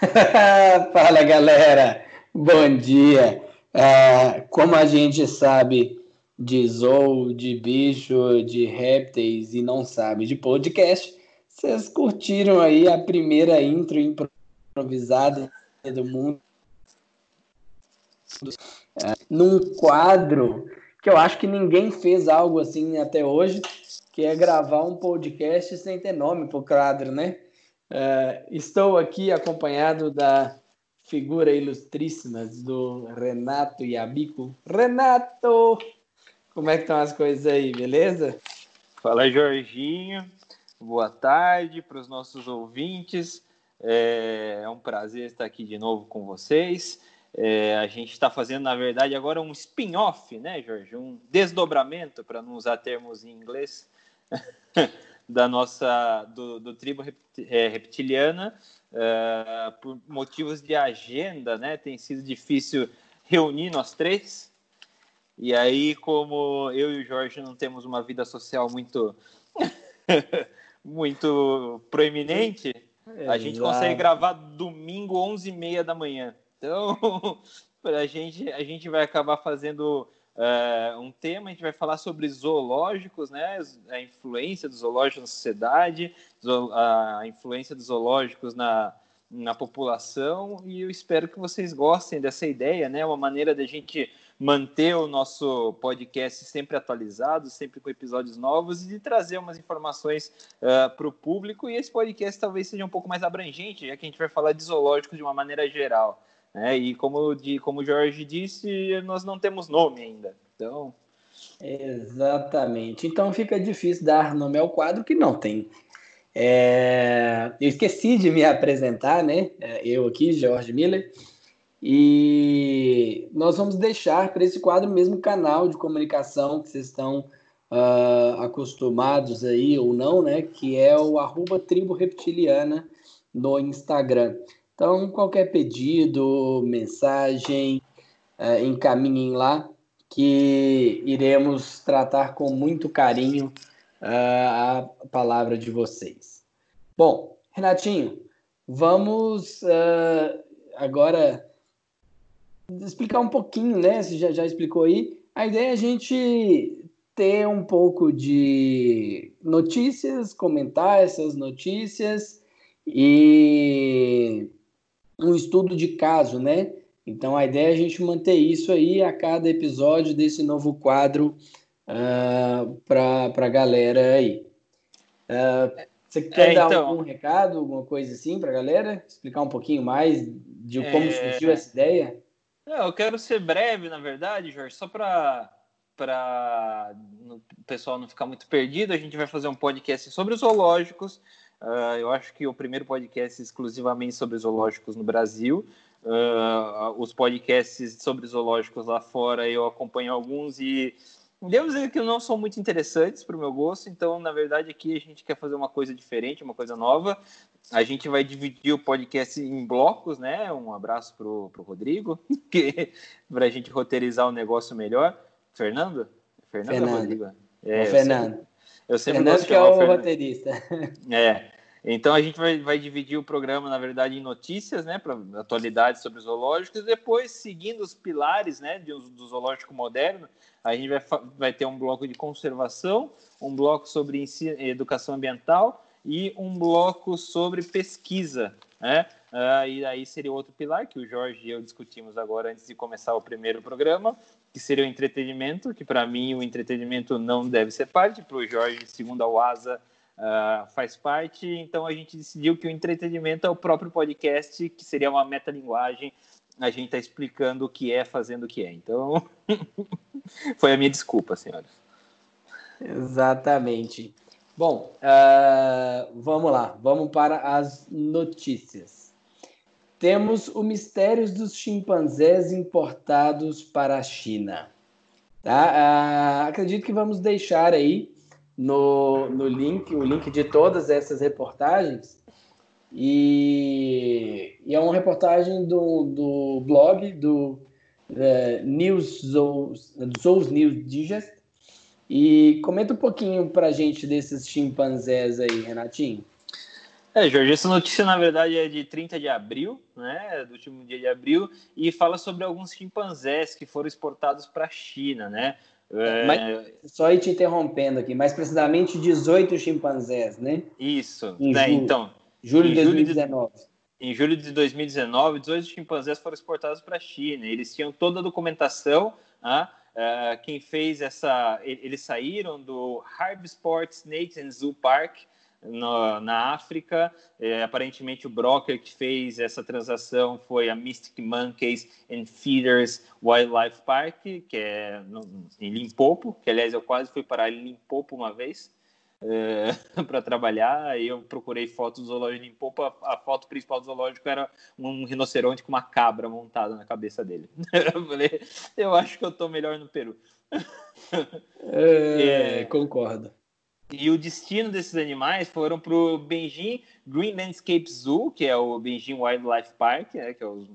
Fala galera, bom dia. É, como a gente sabe de zoo, de bicho, de répteis e não sabe de podcast, vocês curtiram aí a primeira intro improvisada do mundo é, num quadro que eu acho que ninguém fez algo assim até hoje, que é gravar um podcast sem ter nome para o quadro, né? Uh, estou aqui acompanhado da figura ilustríssima do Renato Yabico. Renato! Como é que estão as coisas aí, beleza? Fala, Jorginho. Boa tarde para os nossos ouvintes. É, é, um prazer estar aqui de novo com vocês. É, a gente está fazendo, na verdade, agora um spin-off, né, Jorge? Um desdobramento, para não usar termos em inglês, da nossa do, do tribo é, reptiliana uh, por motivos de agenda, né? Tem sido difícil reunir nós três. E aí, como eu e o Jorge não temos uma vida social muito muito proeminente, a gente consegue gravar domingo 11h30 da manhã. Então, a gente, a gente vai acabar fazendo uh, um tema, a gente vai falar sobre zoológicos, né? A influência dos zoológicos na sociedade, a influência dos zoológicos na, na população, e eu espero que vocês gostem dessa ideia, né? Uma maneira da gente manter o nosso podcast sempre atualizado, sempre com episódios novos e de trazer umas informações uh, para o público. E esse podcast talvez seja um pouco mais abrangente, já que a gente vai falar de zoológicos de uma maneira geral. Né? E como, de, como o Jorge disse, nós não temos nome ainda. Então. Exatamente. Então fica difícil dar nome ao quadro que não tem. É... Eu esqueci de me apresentar, né? É, eu aqui, Jorge Miller. E nós vamos deixar para esse quadro mesmo canal de comunicação que vocês estão uh, acostumados aí ou não, né? Que é o arroba tribo reptiliana no Instagram. Então, qualquer pedido, mensagem, é, encaminhem lá, que iremos tratar com muito carinho uh, a palavra de vocês. Bom, Renatinho, vamos uh, agora explicar um pouquinho, né? Você já, já explicou aí. A ideia é a gente ter um pouco de notícias, comentar essas notícias e um estudo de caso, né? Então a ideia é a gente manter isso aí a cada episódio desse novo quadro uh, ah, para a galera aí. Uh, você quer é, dar então... algum recado, alguma coisa assim para a galera? Explicar um pouquinho mais de como é... surgiu essa ideia? Não, eu quero ser breve, na verdade, Jorge, só para para o pessoal não ficar muito perdido, a gente vai fazer um podcast sobre os zoológicos, Uh, eu acho que o primeiro podcast exclusivamente sobre zoológicos no Brasil. Uh, os podcasts sobre zoológicos lá fora eu acompanho alguns e devo dizer que não são muito interessantes para o meu gosto. Então, na verdade, aqui a gente quer fazer uma coisa diferente, uma coisa nova. A gente vai dividir o podcast em blocos, né? Um abraço para o Rodrigo, para a gente roteirizar o negócio melhor. Fernando? Fernando, Fernando. Rodrigo? É, Fernando. Eu sempre Fernando que é o roteirista. É. Então a gente vai, vai dividir o programa, na verdade, em notícias, né, para atualidades sobre zoológicos, depois, seguindo os pilares, né, de, do zoológico moderno, a gente vai, vai ter um bloco de conservação, um bloco sobre ensino, educação ambiental e um bloco sobre pesquisa, né? Uh, e aí seria outro pilar que o Jorge e eu discutimos agora antes de começar o primeiro programa, que seria o entretenimento, que para mim o entretenimento não deve ser parte, para o Jorge, segundo a UASA, uh, faz parte. Então a gente decidiu que o entretenimento é o próprio podcast, que seria uma metalinguagem. A gente está explicando o que é, fazendo o que é. Então, foi a minha desculpa, senhoras. Exatamente. Bom, uh, vamos lá, vamos para as notícias temos o Mistérios dos Chimpanzés Importados para a China. Tá? Ah, acredito que vamos deixar aí no, no link, o link de todas essas reportagens. E, e é uma reportagem do, do blog do uh, News Zoos, News Digest. E comenta um pouquinho para a gente desses chimpanzés aí, Renatinho. É, Jorge, essa notícia na verdade é de 30 de abril, né, do último dia de abril, e fala sobre alguns chimpanzés que foram exportados para a China, né? É... Mas, só ir te interrompendo aqui, mais precisamente 18 chimpanzés, né? Isso, né, julho, então. Julho de 2019. De, em julho de 2019, 18 chimpanzés foram exportados para a China. Eles tinham toda a documentação, ah, uh, quem fez essa. Eles saíram do Harb Sports Nation Zoo Park, no, na África. É, aparentemente, o broker que fez essa transação foi a Mystic Monkeys and Feeders Wildlife Park, que é no, em Limpopo, que aliás eu quase fui para Limpopo uma vez. É, para trabalhar, eu procurei fotos do zoológico de Limpopo. A, a, foto principal do zoológico era um rinoceronte com uma cabra montada na cabeça dele. eu falei, eu acho que eu estou melhor no Peru. É, é, concordo. E o destino desses animais foram para o Beijing Green Landscape Zoo, que é o Beijing Wildlife Park, né, que é o,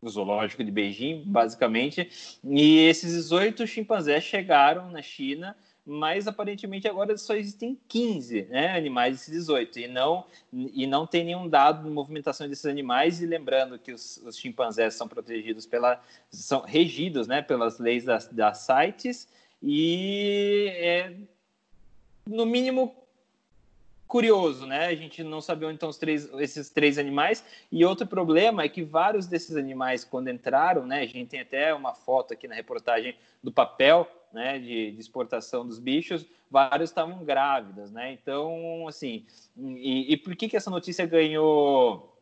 o zoológico de Beijing, basicamente. E esses 18 chimpanzés chegaram na China, mas aparentemente agora só existem 15 né, animais desses 18, e não, e não tem nenhum dado de movimentação desses animais. E lembrando que os, os chimpanzés são protegidos pela. são regidos né, pelas leis das, das CITES, e é, no mínimo curioso, né? A gente não sabia onde estão três, esses três animais. E outro problema é que vários desses animais, quando entraram, né? A gente tem até uma foto aqui na reportagem do papel, né? De, de exportação dos bichos, vários estavam grávidas, né? Então, assim, e, e por que que essa notícia ganhou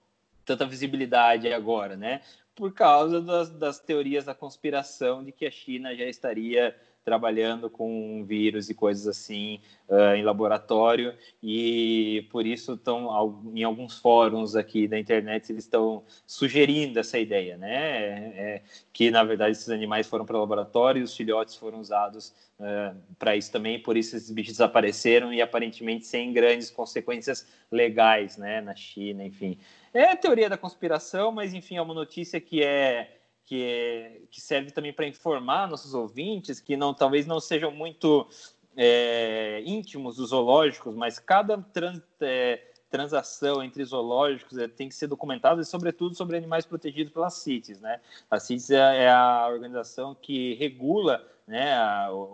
tanta visibilidade agora, né? Por causa das, das teorias da conspiração de que a China já estaria trabalhando com vírus e coisas assim uh, em laboratório e por isso estão em alguns fóruns aqui da internet eles estão sugerindo essa ideia, né? É, é, que na verdade esses animais foram para o laboratório e os filhotes foram usados uh, para isso também, por isso esses bichos desapareceram e aparentemente sem grandes consequências legais, né? Na China, enfim. É teoria da conspiração, mas enfim é uma notícia que é que, é, que serve também para informar nossos ouvintes, que não talvez não sejam muito é, íntimos dos zoológicos, mas cada trans, é, transação entre zoológicos é, tem que ser documentada, e sobretudo sobre animais protegidos pela CITES. Né? A CITES é, é a organização que regula né,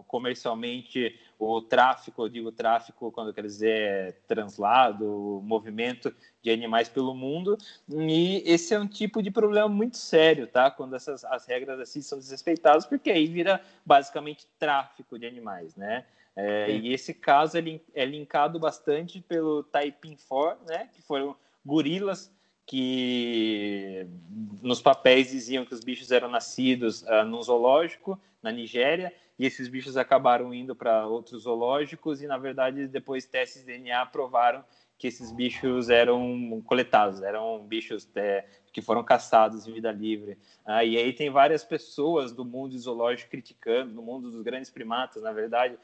comercialmente o tráfico, eu digo tráfico quando quer dizer translado, movimento de animais pelo mundo, e esse é um tipo de problema muito sério, tá? Quando essas as regras assim são desrespeitadas, porque aí vira basicamente tráfico de animais, né? É, e esse caso é, é linkado bastante pelo Taiping 4, né? Que foram gorilas que nos papéis diziam que os bichos eram nascidos uh, num zoológico na Nigéria e esses bichos acabaram indo para outros zoológicos e na verdade depois testes de DNA provaram que esses bichos eram coletados, eram bichos é, que foram caçados em vida livre. Ah, e aí tem várias pessoas do mundo zoológico criticando, do mundo dos grandes primatas, na verdade,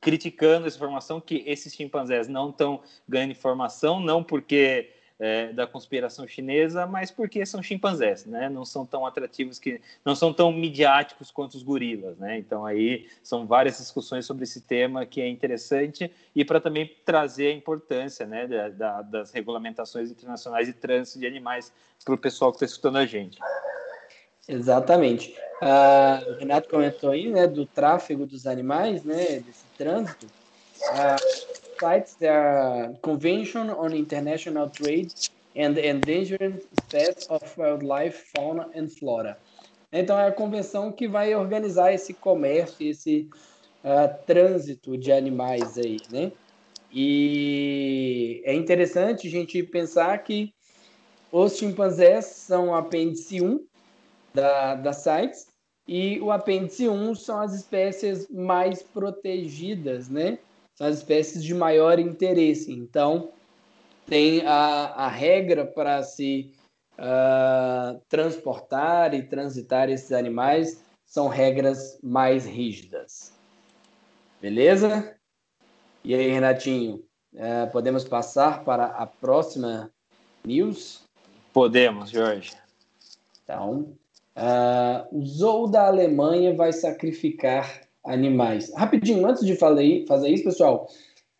criticando essa informação que esses chimpanzés não estão ganhando informação, não porque é, da conspiração chinesa, mas porque são chimpanzés, né? Não são tão atrativos que não são tão midiáticos quanto os gorilas, né? Então aí são várias discussões sobre esse tema que é interessante e para também trazer a importância, né, da, da, das regulamentações internacionais de trânsito de animais para o pessoal que está escutando a gente. Exatamente. Uh, o Renato comentou aí, né, do tráfego dos animais, né, desse trânsito. Cites the Convention on International Trade and Endangered Species of Wildlife, Fauna and Flora. Então, é a convenção que vai organizar esse comércio, esse uh, trânsito de animais aí, né? E é interessante a gente pensar que os chimpanzés são apêndice 1 da, da CITES e o apêndice 1 são as espécies mais protegidas, né? São as espécies de maior interesse. Então, tem a, a regra para se uh, transportar e transitar esses animais são regras mais rígidas. Beleza? E aí, Renatinho, uh, podemos passar para a próxima news? Podemos, Jorge. Então, uh, o Zoo da Alemanha vai sacrificar animais. Rapidinho, antes de fazer isso, pessoal,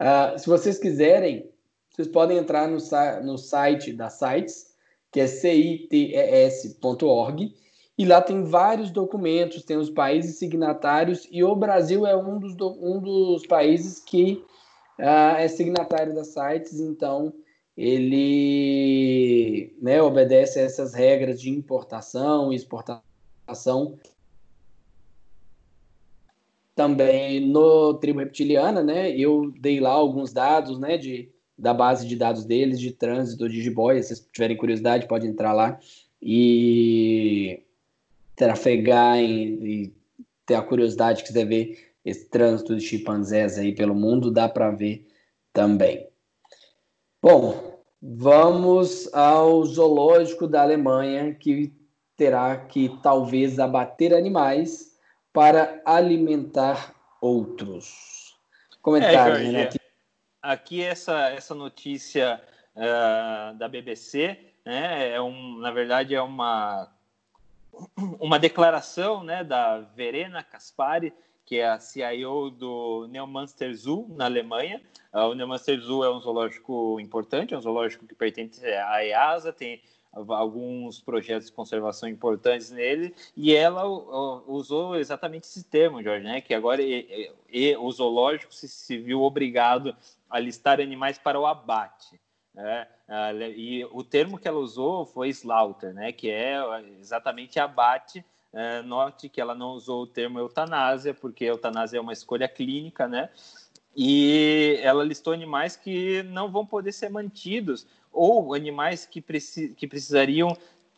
uh, se vocês quiserem vocês podem entrar no, no site da Sites, que é cites.org, e lá tem vários documentos, tem os países signatários, e o Brasil é um dos, um dos países que uh, é signatário da Sites, então ele né, obedece a essas regras de importação e exportação também no tribo reptiliana, né? Eu dei lá alguns dados, né, de, da base de dados deles de trânsito de jiboia. Se vocês tiverem curiosidade, pode entrar lá e trafegar em, e ter a curiosidade quiser ver esse trânsito de chimpanzés aí pelo mundo, dá para ver também. Bom, vamos ao zoológico da Alemanha, que terá que talvez abater animais para alimentar outros. Comentário, é, né? Aqui, essa, essa notícia uh, da BBC, né, é um, na verdade, é uma, uma declaração né, da Verena Kaspari, que é a CIO do Neumünster Zoo, na Alemanha. Uh, o Neumünster Zoo é um zoológico importante, é um zoológico que pertence à EASA, tem alguns projetos de conservação importantes nele, e ela usou exatamente esse termo, Jorge, né? que agora e, e, o zoológico se, se, viu obrigado a listar animais para o abate. Né? E o termo que ela usou foi slaughter, né? que é exatamente abate. É, note que ela não usou o termo eutanásia, porque eutanásia é uma escolha clínica, né? E ela listou animais que não vão poder ser mantidos ou animais que, preci que precisariam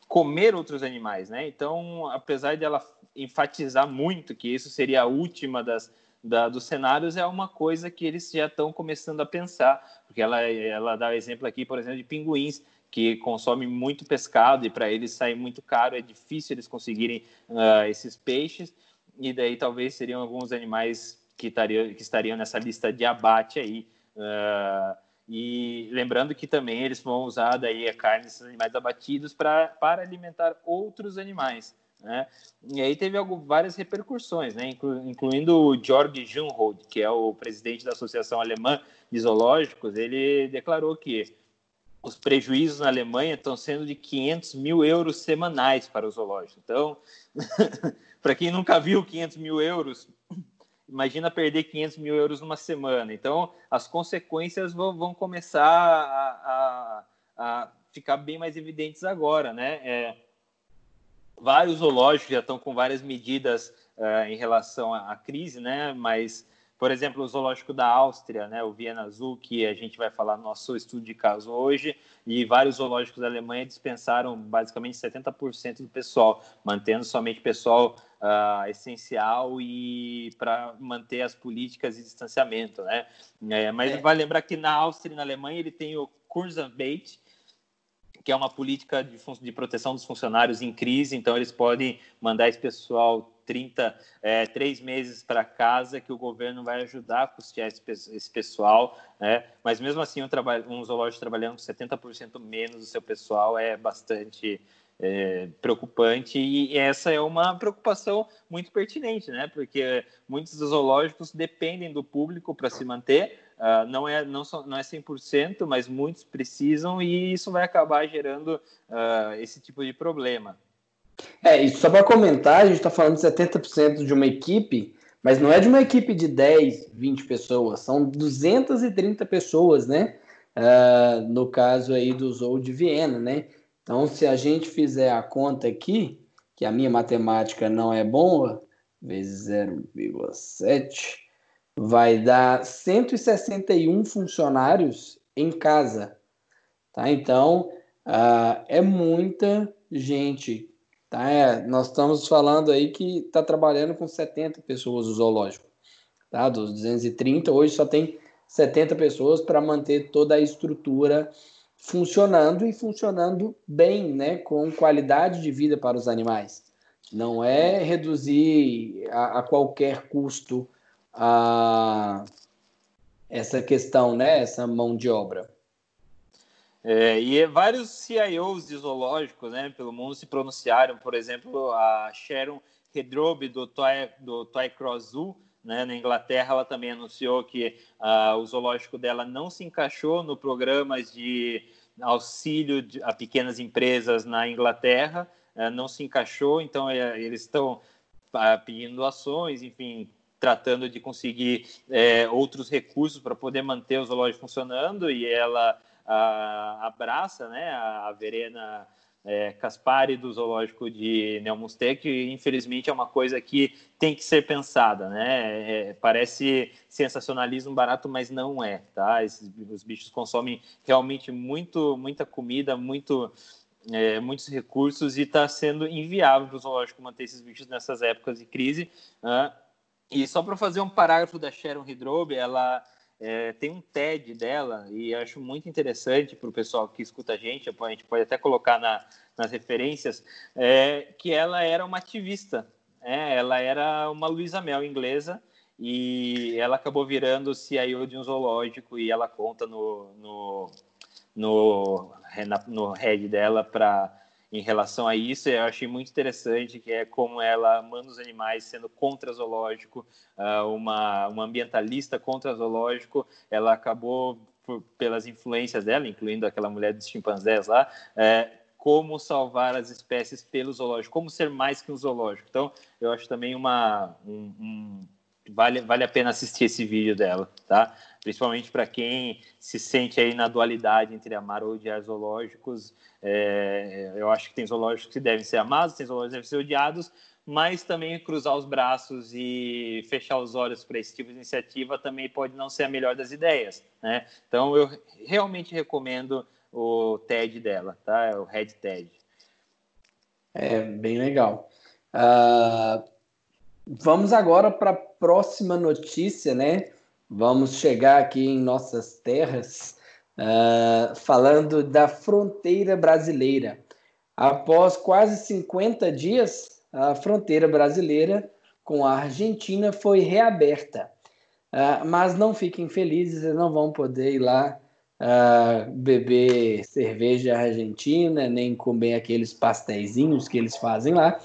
comer outros animais, né? Então, apesar dela enfatizar muito que isso seria a última das, da, dos cenários, é uma coisa que eles já estão começando a pensar, porque ela, ela dá exemplo aqui, por exemplo, de pinguins, que consomem muito pescado e para eles sai muito caro, é difícil eles conseguirem uh, esses peixes, e daí talvez seriam alguns animais que, tariam, que estariam nessa lista de abate aí. Uh, e lembrando que também eles vão usar daí a carne desses animais abatidos pra, para alimentar outros animais. Né? E aí teve algo, várias repercussões, né? Inclu, incluindo o Georg Junhold, que é o presidente da Associação Alemã de Zoológicos, ele declarou que os prejuízos na Alemanha estão sendo de 500 mil euros semanais para o zoológico. Então, para quem nunca viu 500 mil euros, imagina perder 500 mil euros numa semana. Então, as consequências vão, vão começar a, a, a, ficar bem mais evidentes agora, né? É, vários zoológicos já estão com várias medidas uh, em relação à, à, crise, né? Mas, por exemplo, o zoológico da Áustria, né? O Viena Azul, que a gente vai falar no nosso estudo de caso hoje, e vários zoológicos da Alemanha dispensaram basicamente 70% do pessoal, mantendo somente pessoal uh, essencial e para manter as políticas de distanciamento, né? É, mas é. vai lembrar que na Áustria e na Alemanha ele tem o Kurzarbeit, que é uma política de, de, proteção dos funcionários em crise, então eles podem mandar esse pessoal 30, é, três meses para casa, que o governo vai ajudar a custear esse, esse pessoal, né? mas mesmo assim um, um zoológico trabalhando com 70% menos do seu pessoal é bastante é, preocupante e essa é uma preocupação muito pertinente, né? Porque muitos zoológicos dependem do público para se manter, uh, não é não, só, não é 100%, mas muitos precisam e isso vai acabar gerando uh, esse tipo de problema. É, e só para comentar, a gente está falando de 70% de uma equipe, mas não é de uma equipe de 10, 20 pessoas, são 230 pessoas, né? Uh, no caso aí do Zoo de Viena, né? Então, se a gente fizer a conta aqui, que a minha matemática não é boa, vezes 0,7, vai dar 161 funcionários em casa. Tá? Então, uh, é muita gente. Tá? É, nós estamos falando aí que está trabalhando com 70 pessoas o zoológico. Tá? Dos 230, hoje só tem 70 pessoas para manter toda a estrutura funcionando e funcionando bem, né, com qualidade de vida para os animais. Não é reduzir a, a qualquer custo a essa questão, né, essa mão de obra. É, e vários CIOs de zoológicos né, pelo mundo se pronunciaram, por exemplo, a Sharon Redrobe do Toy, do Toy Cross Zoo, né, na Inglaterra, ela também anunciou que uh, o zoológico dela não se encaixou no programa de auxílio de, a pequenas empresas na Inglaterra, uh, não se encaixou, então uh, eles estão pedindo doações, enfim, tratando de conseguir é, outros recursos para poder manter o zoológico funcionando, e ela abraça né, a Verena é, Caspari do zoológico de Neomustec, que infelizmente é uma coisa que tem que ser pensada, né? É, parece sensacionalismo barato, mas não é, tá? Esses, os bichos consomem realmente muito, muita comida, muito, é, muitos recursos e está sendo inviável para o zoológico manter esses bichos nessas épocas de crise. Né? E só para fazer um parágrafo da Sharon Hidrobe, ela é, tem um TED dela e acho muito interessante para o pessoal que escuta a gente, a gente pode até colocar na, nas referências, é, que ela era uma ativista, é, ela era uma Luísa Mel inglesa e ela acabou virando CIO de um zoológico e ela conta no, no, no, no head dela para em relação a isso, eu achei muito interessante que é como ela manda os animais sendo contra zoológico, ah, uma, uma ambientalista contra zoológico, ela acabou por, pelas influências dela, incluindo aquela mulher dos chimpanzés lá, é, como salvar as espécies pelo zoológico, como ser mais que um zoológico. Então, eu acho também uma um, um, vale vale a pena assistir esse vídeo dela, tá? Principalmente para quem se sente aí na dualidade entre amar ou odiar zoológicos. É, eu acho que tem zoológicos que devem ser amados, tem zoológicos que devem ser odiados, mas também cruzar os braços e fechar os olhos para esse tipo de iniciativa também pode não ser a melhor das ideias, né? Então eu realmente recomendo o TED dela, tá? É o Red TED. É bem legal. Uh, vamos agora para a próxima notícia, né? Vamos chegar aqui em nossas terras uh, falando da fronteira brasileira. Após quase 50 dias, a fronteira brasileira com a Argentina foi reaberta. Uh, mas não fiquem felizes, vocês não vão poder ir lá uh, beber cerveja argentina, nem comer aqueles pastéisinhos que eles fazem lá.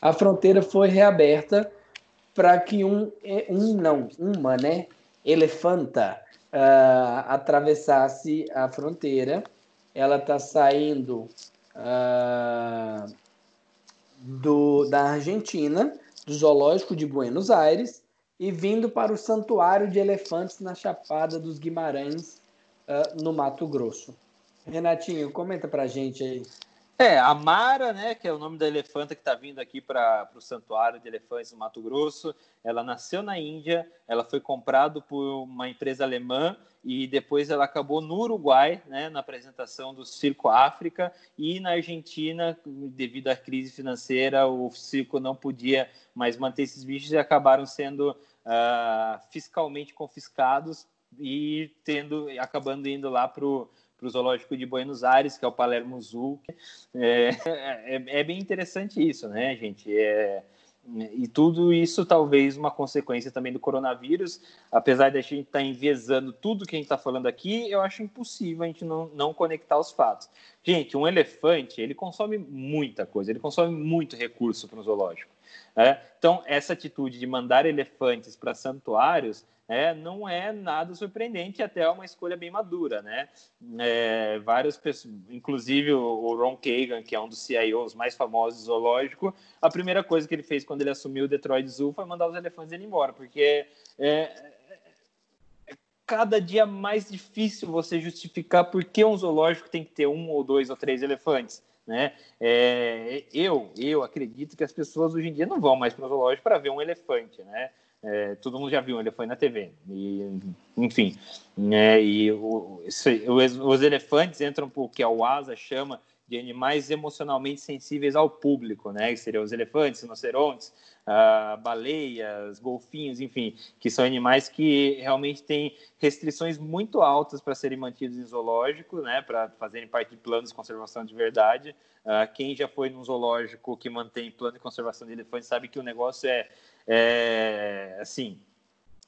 A fronteira foi reaberta para que um, um não, uma, né, elefanta uh, atravessasse a fronteira. Ela está saindo uh, do, da Argentina, do Zoológico de Buenos Aires, e vindo para o Santuário de Elefantes na Chapada dos Guimarães, uh, no Mato Grosso. Renatinho, comenta para gente aí. É, a Mara, né, que é o nome da elefanta que está vindo aqui para o Santuário de Elefantes no Mato Grosso, ela nasceu na Índia, ela foi comprada por uma empresa alemã e depois ela acabou no Uruguai, né, na apresentação do Circo África, e na Argentina, devido à crise financeira, o circo não podia mais manter esses bichos e acabaram sendo uh, fiscalmente confiscados e tendo, acabando indo lá para o para o Zoológico de Buenos Aires, que é o Palermo Zoo. É, é, é, bem interessante isso, né, gente? É, e tudo isso talvez uma consequência também do coronavírus, apesar de a gente estar tá enviesando tudo que a gente está falando aqui, eu acho impossível a gente não, não conectar os fatos. Gente, um elefante, ele consome muita coisa, ele consome muito recurso para o zoológico. Né? Então, essa atitude de mandar elefantes para santuários é, não é nada surpreendente, até é uma escolha bem madura, né? É, várias pessoas, inclusive o Ron Kagan, que é um dos CIOs mais famosos do zoológico, a primeira coisa que ele fez quando ele assumiu o Detroit Zoo foi mandar os elefantes ir embora, porque é, é cada dia mais difícil você justificar por que um zoológico tem que ter um ou dois ou três elefantes. Né? É, eu, eu acredito que as pessoas hoje em dia não vão mais para o zoológico para ver um elefante, né? É, todo mundo já viu, ele foi na TV. E, enfim, né, e o, os, os, elefantes entram por que a UASA chama de animais emocionalmente sensíveis ao público, né? Que seriam os elefantes, rinocerontes, uh, baleias, golfinhos, enfim, que são animais que realmente têm restrições muito altas para serem mantidos em zoológico, né? Para fazerem parte de planos de conservação de verdade. Uh, quem já foi num zoológico que mantém plano de conservação de elefantes sabe que o negócio é é, assim,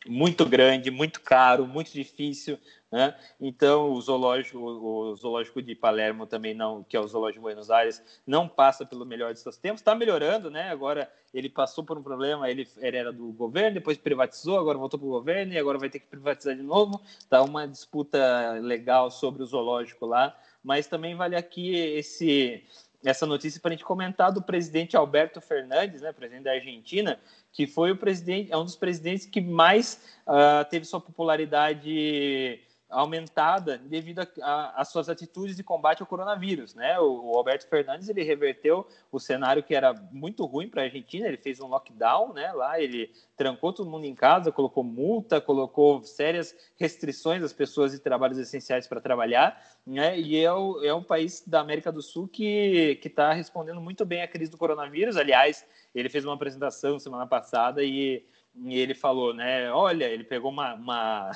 muito grande, muito caro, muito difícil. Né? Então, o zoológico, o zoológico de Palermo também não, que é o zoológico de Buenos Aires, não passa pelo melhor de seus tempos. Está melhorando, né? Agora ele passou por um problema, ele, ele era do governo, depois privatizou, agora voltou para o governo e agora vai ter que privatizar de novo. Está uma disputa legal sobre o zoológico lá, mas também vale aqui esse essa notícia para a gente comentar do presidente Alberto Fernandes, né, presidente da Argentina, que foi o presidente, é um dos presidentes que mais uh, teve sua popularidade aumentada devido às suas atitudes de combate ao coronavírus, né? O, o, Alberto Fernandes ele reverteu o cenário que era muito ruim para a Argentina. Ele fez um lockdown, né? Lá ele trancou todo mundo em casa, colocou multa, colocou sérias restrições às pessoas de trabalhos essenciais para trabalhar, né? E é, o, é um país da América do Sul que que está respondendo muito bem à crise do coronavírus. Aliás, ele fez uma apresentação semana passada e, e ele falou, né? Olha, ele pegou uma, uma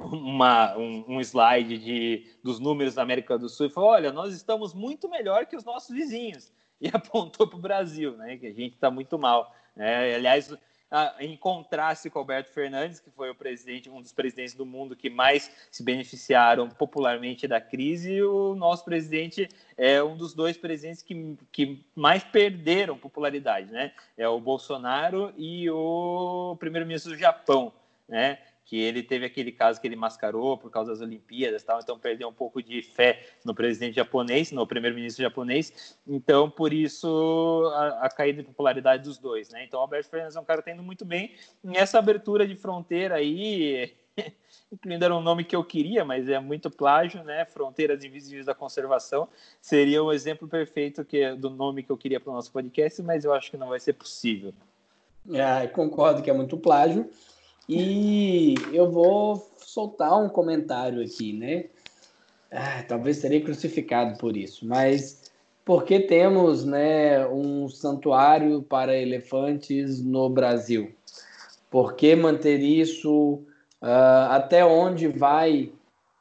uma, um, um, slide de, dos números da América do Sul e falou: olha, nós estamos muito melhor que os nossos vizinhos. E apontou para o Brasil, né, que a gente está muito mal. É, aliás, em contraste com Alberto Fernandes, que foi o presidente, um dos presidentes do mundo que mais se beneficiaram popularmente da crise, o nosso presidente é um dos dois presidentes que, que mais perderam popularidade, né? É o Bolsonaro e o primeiro-ministro do Japão, né? Que ele teve aquele caso que ele mascarou por causa das Olimpíadas, tal, então perdeu um pouco de fé no presidente japonês, no primeiro-ministro japonês, então por isso a, a, caída de popularidade dos dois, né? Então o Alberto Fernandes é um cara que tá indo muito bem nessa abertura de fronteira aí, incluindo era um nome que eu queria, mas é muito plágio, né? Fronteiras Invisíveis da Conservação seria o exemplo perfeito que do nome que eu queria para o nosso podcast, mas eu acho que não vai ser possível. É, concordo que é muito plágio. E eu vou soltar um comentário aqui, né? Ah, talvez serei crucificado por isso, mas por que temos né, um santuário para elefantes no Brasil? Por que manter isso? Uh, até onde vai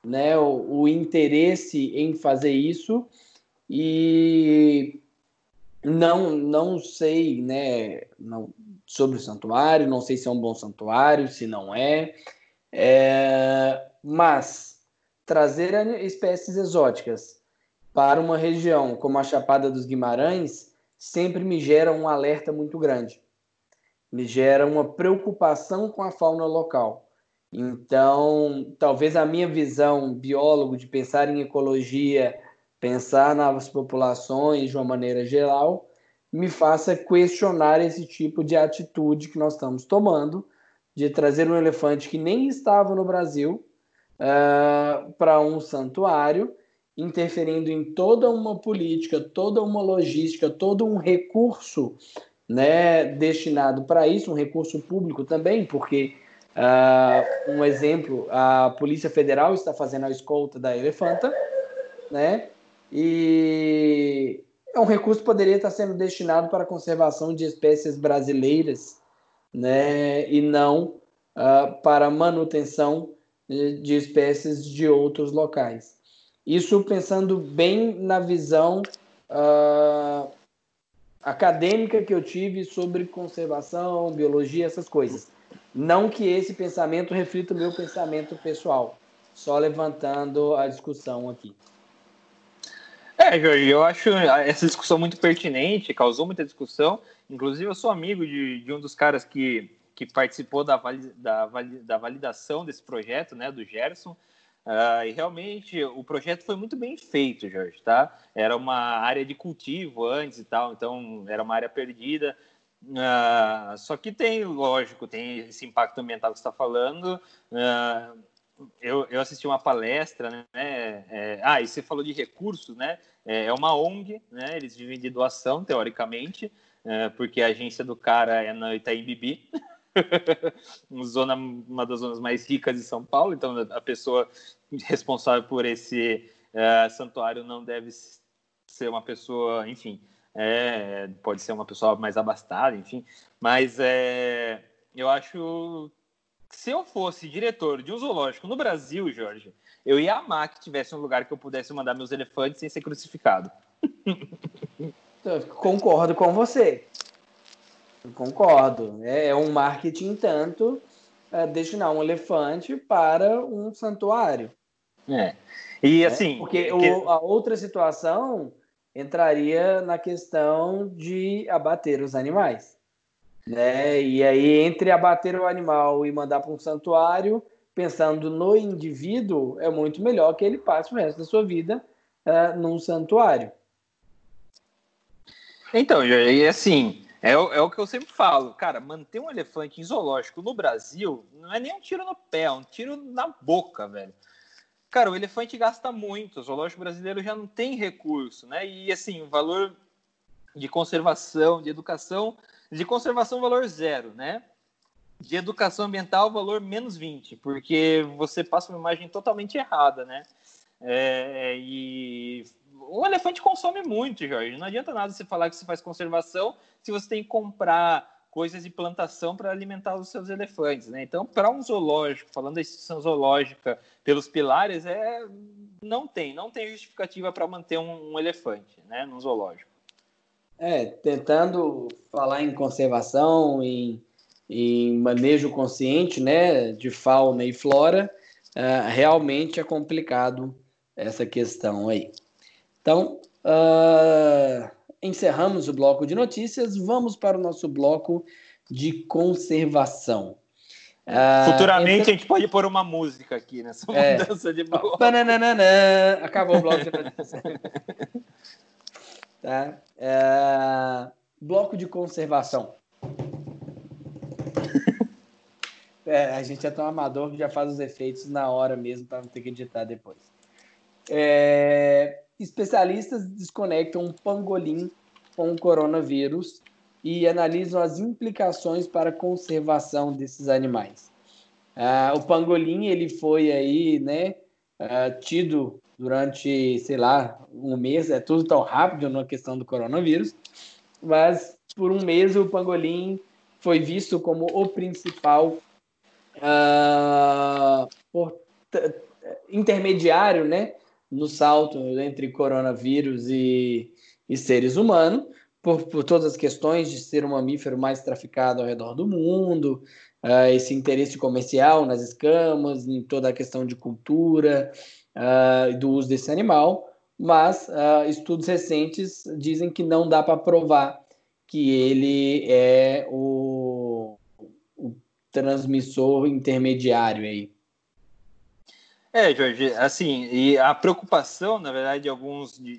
né, o, o interesse em fazer isso? E não, não sei, né? Não, sobre o santuário, não sei se é um bom santuário, se não é, é mas trazer espécies exóticas para uma região como a Chapada dos Guimarães sempre me gera um alerta muito grande, me gera uma preocupação com a fauna local. Então, talvez a minha visão biólogo de pensar em ecologia, pensar nas populações de uma maneira geral, me faça questionar esse tipo de atitude que nós estamos tomando, de trazer um elefante que nem estava no Brasil uh, para um santuário, interferindo em toda uma política, toda uma logística, todo um recurso né, destinado para isso, um recurso público também, porque uh, um exemplo, a Polícia Federal está fazendo a escolta da elefanta, né? E é um recurso que poderia estar sendo destinado para a conservação de espécies brasileiras, né, e não uh, para manutenção de espécies de outros locais. Isso pensando bem na visão uh, acadêmica que eu tive sobre conservação, biologia, essas coisas. Não que esse pensamento reflita o meu pensamento pessoal, só levantando a discussão aqui. É, Jorge, eu acho essa discussão muito pertinente, causou muita discussão. Inclusive, eu sou amigo de, de um dos caras que, que participou da, da, da validação desse projeto, né, do Gerson. Uh, e realmente o projeto foi muito bem feito, Jorge, tá? Era uma área de cultivo antes e tal, então era uma área perdida. Uh, só que tem, lógico, tem esse impacto ambiental que está falando. Uh, eu, eu assisti uma palestra, né? É, ah, e você falou de recursos, né? É, é uma ONG, né? Eles vivem de doação, teoricamente, é, porque a agência do cara é na Itaim Bibi, zona, uma das zonas mais ricas de São Paulo. Então, a pessoa responsável por esse é, santuário não deve ser uma pessoa, enfim, é, pode ser uma pessoa mais abastada, enfim. Mas é, eu acho se eu fosse diretor de um zoológico no Brasil, Jorge, eu ia amar que tivesse um lugar que eu pudesse mandar meus elefantes sem ser crucificado. Concordo com você. Concordo. É, é um marketing tanto é, destinar um elefante para um santuário. É. E né? assim. Porque que... o, a outra situação entraria na questão de abater os animais. Né? E aí, entre abater o animal e mandar para um santuário, pensando no indivíduo, é muito melhor que ele passe o resto da sua vida uh, num santuário. Então, e assim, é, é o que eu sempre falo, cara, manter um elefante em zoológico no Brasil não é nem um tiro no pé, é um tiro na boca, velho. Cara, o elefante gasta muito, o zoológico brasileiro já não tem recurso, né? E assim, o valor de conservação, de educação, de conservação, valor zero, né? De educação ambiental, valor menos 20, porque você passa uma imagem totalmente errada, né? É, e o elefante consome muito, Jorge. Não adianta nada você falar que você faz conservação se você tem que comprar coisas de plantação para alimentar os seus elefantes, né? Então, para um zoológico, falando da instituição zoológica pelos pilares, é não tem, não tem justificativa para manter um, um, elefante, né, num zoológico. É, tentando falar em conservação, em, em manejo consciente, né, de fauna e flora, uh, realmente é complicado essa questão aí. Então, uh, encerramos o bloco de notícias, vamos para o nosso bloco de conservação. Uh, Futuramente então... a gente pode pôr uma música aqui nessa é. mudança de bloco. Bananana, acabou o bloco de notícias. tá? Uh, bloco de conservação. É, a gente é tão amador que já faz os efeitos na hora mesmo para não ter que editar depois. É, especialistas desconectam um pangolim com o coronavírus e analisam as implicações para a conservação desses animais. Ah, o pangolim ele foi aí, né, ah, tido durante, sei lá, um mês, é tudo tão rápido na questão do coronavírus, mas por um mês o pangolim foi visto como o principal ah, intermediário, né, no salto entre coronavírus e, e seres humanos, por, por, todas as questões de ser um mamífero mais traficado ao redor do mundo, uh, esse interesse comercial nas escamas, em toda a questão de cultura uh, do uso desse animal, mas uh, estudos recentes dizem que não dá para provar que ele é o, o transmissor intermediário aí. É, Jorge, assim, e a preocupação, na verdade, de alguns, de,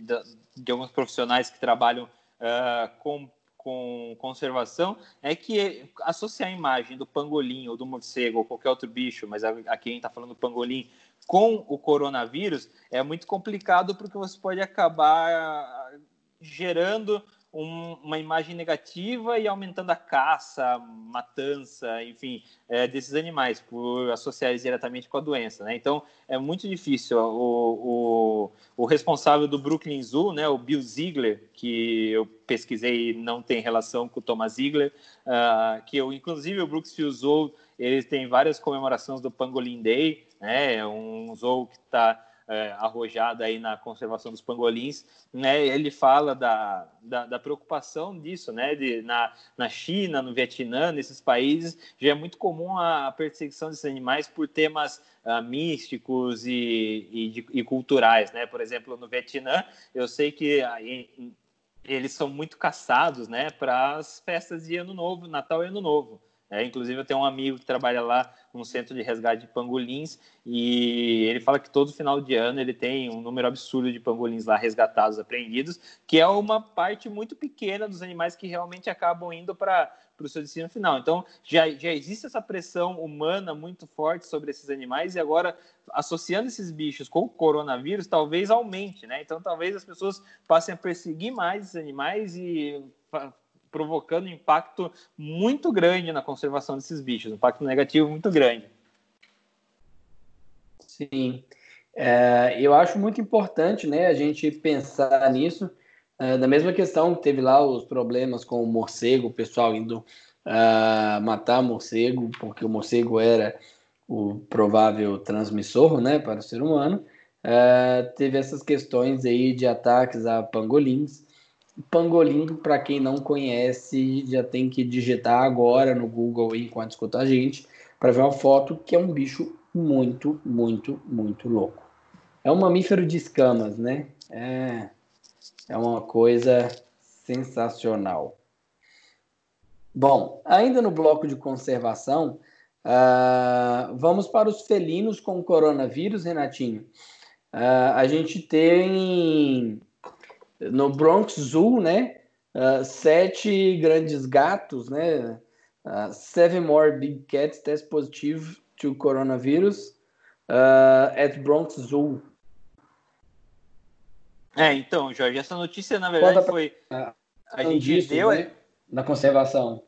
de alguns profissionais que trabalham uh, com, com conservação é que associar a imagem do pangolim ou do morcego ou qualquer outro bicho, mas aqui a quem está falando do pangolim, com o coronavírus é muito complicado porque você pode acabar gerando um, uma imagem negativa e aumentando a caça, matança, enfim, é, desses animais, por associar diretamente com a doença. Né? Então, é muito difícil. O, o, o, responsável do Brooklyn Zoo, né, o Bill Ziegler, que eu pesquisei não tem relação com o Thomas Ziegler, uh, que eu, inclusive o Brooksfield Zoo, ele tem várias comemorações do Pangolin Day, né, é um zoo que está é, arrojada aí na conservação dos pangolins, né? Ele fala da, da, da, preocupação disso, né? De, na, na China, no Vietnã, nesses países, já é muito comum a perseguição desses animais por temas uh, místicos e, e, de, e, culturais, né? Por exemplo, no Vietnã, eu sei que uh, eles são muito caçados, né? Para as festas de Ano Novo, Natal e Ano Novo. É, inclusive, eu tenho um amigo que trabalha lá num centro de resgate de pangolins e ele fala que todo final de ano ele tem um número absurdo de pangolins lá resgatados, apreendidos, que é uma parte muito pequena dos animais que realmente acabam indo para o seu destino final. Então, já, já existe essa pressão humana muito forte sobre esses animais e agora, associando esses bichos com o coronavírus, talvez aumente, né? Então, talvez as pessoas passem a perseguir mais esses animais e provocando um impacto muito grande na conservação desses bichos, um impacto negativo muito grande. Sim, é, eu acho muito importante, né, a gente pensar nisso. É, da mesma questão que teve lá os problemas com o morcego, o pessoal indo uh, matar morcego porque o morcego era o provável transmissor, né, para o ser humano. Uh, teve essas questões aí de ataques a pangolins. Pangolim, para quem não conhece, já tem que digitar agora no Google enquanto escuta a gente, para ver uma foto que é um bicho muito, muito, muito louco. É um mamífero de escamas, né? É, é uma coisa sensacional. Bom, ainda no bloco de conservação, uh, vamos para os felinos com coronavírus, Renatinho. Uh, a gente tem no Bronx Zoo, né? Uh, sete grandes gatos, né? Uh, seven more big cats test positive to coronavirus uh, at Bronx Zoo. É, então, Jorge, essa notícia na verdade foi. A gente disso, deu. Né? Na conservação.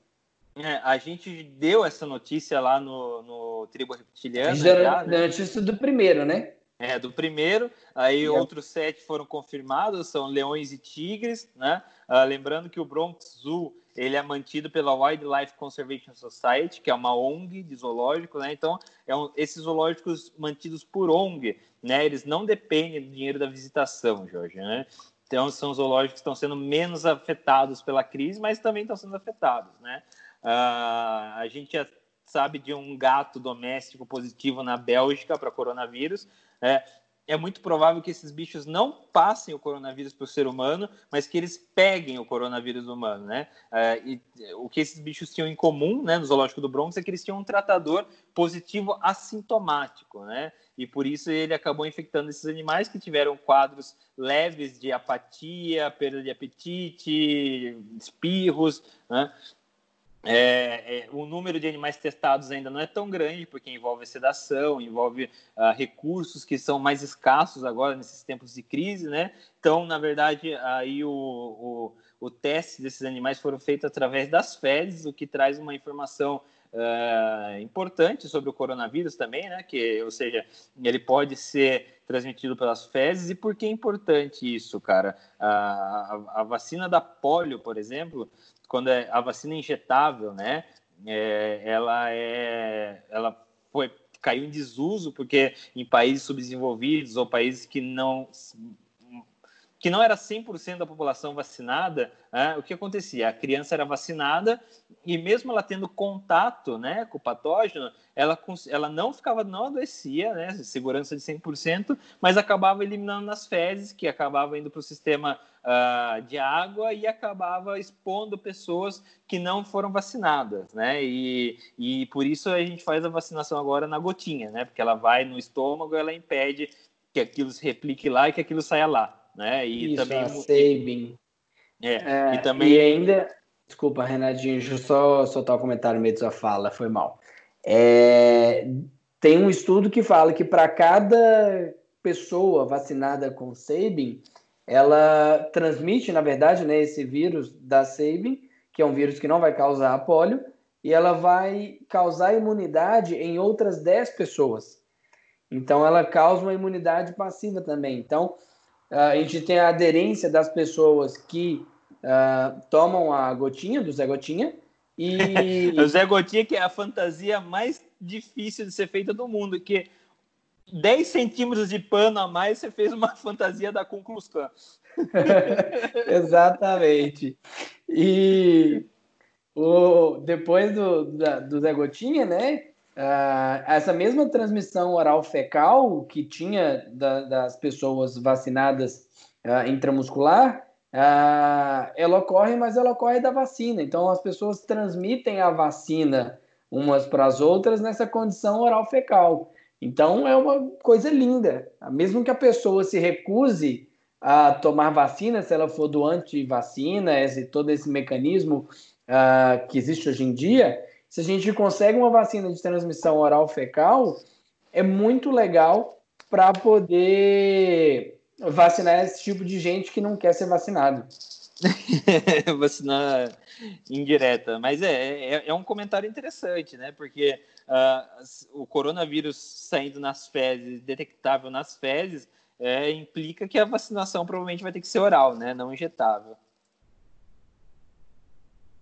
É, a gente deu essa notícia lá no, no Tribo Reptiliano. A gente deu já, né? notícia do primeiro, né? É, do primeiro, aí outros sete foram confirmados, são leões e tigres, né? Uh, lembrando que o Bronx Zoo ele é mantido pela Wildlife Conservation Society, que é uma ONG de zoológico, né? Então, é um, esses zoológicos mantidos por ONG, né? Eles não dependem do dinheiro da visitação, Jorge, né? Então, são zoológicos que estão sendo menos afetados pela crise, mas também estão sendo afetados, né? Uh, a gente já sabe de um gato doméstico positivo na Bélgica para coronavírus. É, é muito provável que esses bichos não passem o coronavírus para o ser humano, mas que eles peguem o coronavírus humano, né? É, e o que esses bichos tinham em comum, né, no zoológico do Bronx, é que eles tinham um tratador positivo assintomático, né? E por isso ele acabou infectando esses animais que tiveram quadros leves de apatia, perda de apetite, espirros, né? É, é, o número de animais testados ainda não é tão grande, porque envolve sedação, envolve uh, recursos que são mais escassos agora nesses tempos de crise, né? Então, na verdade, aí o, o, o teste desses animais foram feitos através das fezes, o que traz uma informação uh, importante sobre o coronavírus também, né? Que, ou seja, ele pode ser transmitido pelas fezes. E por que é importante isso, cara? A, a, a vacina da polio, por exemplo, quando é a vacina injetável, né? É, ela é, ela foi caiu em desuso porque em países subdesenvolvidos ou países que não que não era 100% da população vacinada, né, o que acontecia? A criança era vacinada e mesmo ela tendo contato né, com o patógeno, ela, ela não ficava, não adoecia, né, segurança de 100%, mas acabava eliminando nas fezes, que acabava indo para o sistema uh, de água e acabava expondo pessoas que não foram vacinadas, né, e, e por isso a gente faz a vacinação agora na gotinha, né, porque ela vai no estômago, ela impede que aquilo se replique lá e que aquilo saia lá né? E Isso, também saving. É, é, e também e ainda, desculpa, Renatinho, deixa eu só soltar o um comentário meio da sua fala, foi mal. É, tem um estudo que fala que para cada pessoa vacinada com Sabin, ela transmite, na verdade, né, esse vírus da Sabin, que é um vírus que não vai causar polio, e ela vai causar imunidade em outras 10 pessoas. Então, ela causa uma imunidade passiva também. Então, a gente tem a aderência das pessoas que uh, tomam a gotinha do Zé Gotinha. E... o Zé Gotinha, que é a fantasia mais difícil de ser feita do mundo, que 10 centímetros de pano a mais, você fez uma fantasia da Ku Klux Klan. Exatamente. E o, depois do, da, do Zé Gotinha, né? Uh, essa mesma transmissão oral fecal que tinha da, das pessoas vacinadas uh, intramuscular, uh, ela ocorre, mas ela ocorre da vacina. Então, as pessoas transmitem a vacina umas para as outras nessa condição oral fecal. Então, é uma coisa linda. Mesmo que a pessoa se recuse a tomar vacina, se ela for do anti-vacina, esse, todo esse mecanismo que existe hoje em dia, se a gente consegue uma vacina de transmissão oral fecal, é muito legal para poder vacinar esse tipo de gente que não quer ser vacinado. Vacinar indireta. Mas é, é, é, um comentário interessante, né? Porque uh, o coronavírus saindo nas fezes, detectável nas fezes, é, implica que a vacinação provavelmente vai ter que ser oral, né? Não injetável.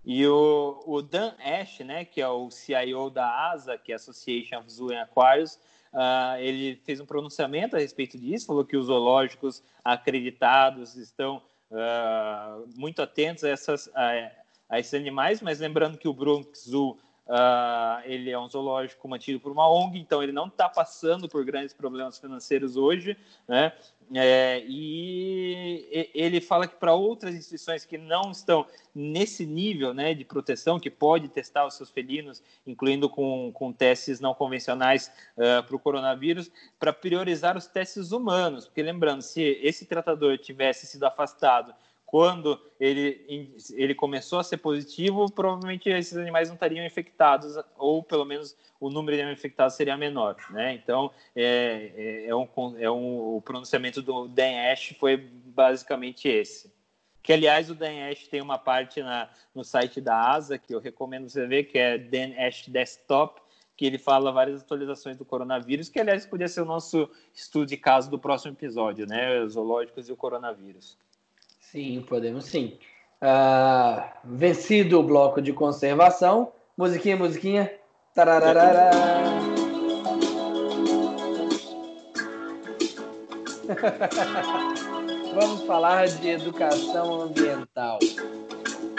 E o, o Dan Ash, né, que é o CIO da ASA, que é Association of Zoo and Aquarius, uh, ele fez um pronunciamento a respeito disso, falou que os zoológicos acreditados estão uh, muito atentos a, essas, a, a, esses animais, mas lembrando que o Bronx Zoo Uh, ele é um zoológico mantido por uma ONG, então ele não está passando por grandes problemas financeiros hoje, né? É, e ele fala que para outras instituições que não estão nesse nível né, de proteção, que pode testar os seus felinos, incluindo com, com testes não convencionais uh, para o coronavírus, para priorizar os testes humanos. Porque lembrando, se esse tratador tivesse sido afastado quando ele, ele começou a ser positivo, provavelmente esses animais não estariam infectados, ou pelo menos o número de infectados seria menor, né? Então, é, é, é, um, é um, o pronunciamento do Dan Ash foi basicamente esse. Que, aliás, o Dan Ash tem uma parte na, no site da ASA, que eu recomendo você ver, que é Dan Ash Desktop, que ele fala várias atualizações do coronavírus, que, aliás, podia ser o nosso estudo de caso do próximo episódio, né? Os zoológicos e o coronavírus. Sim, podemos sim. Uh, vencido o bloco de conservação. Musiquinha, musiquinha. Tarararara. Vamos falar de educação ambiental.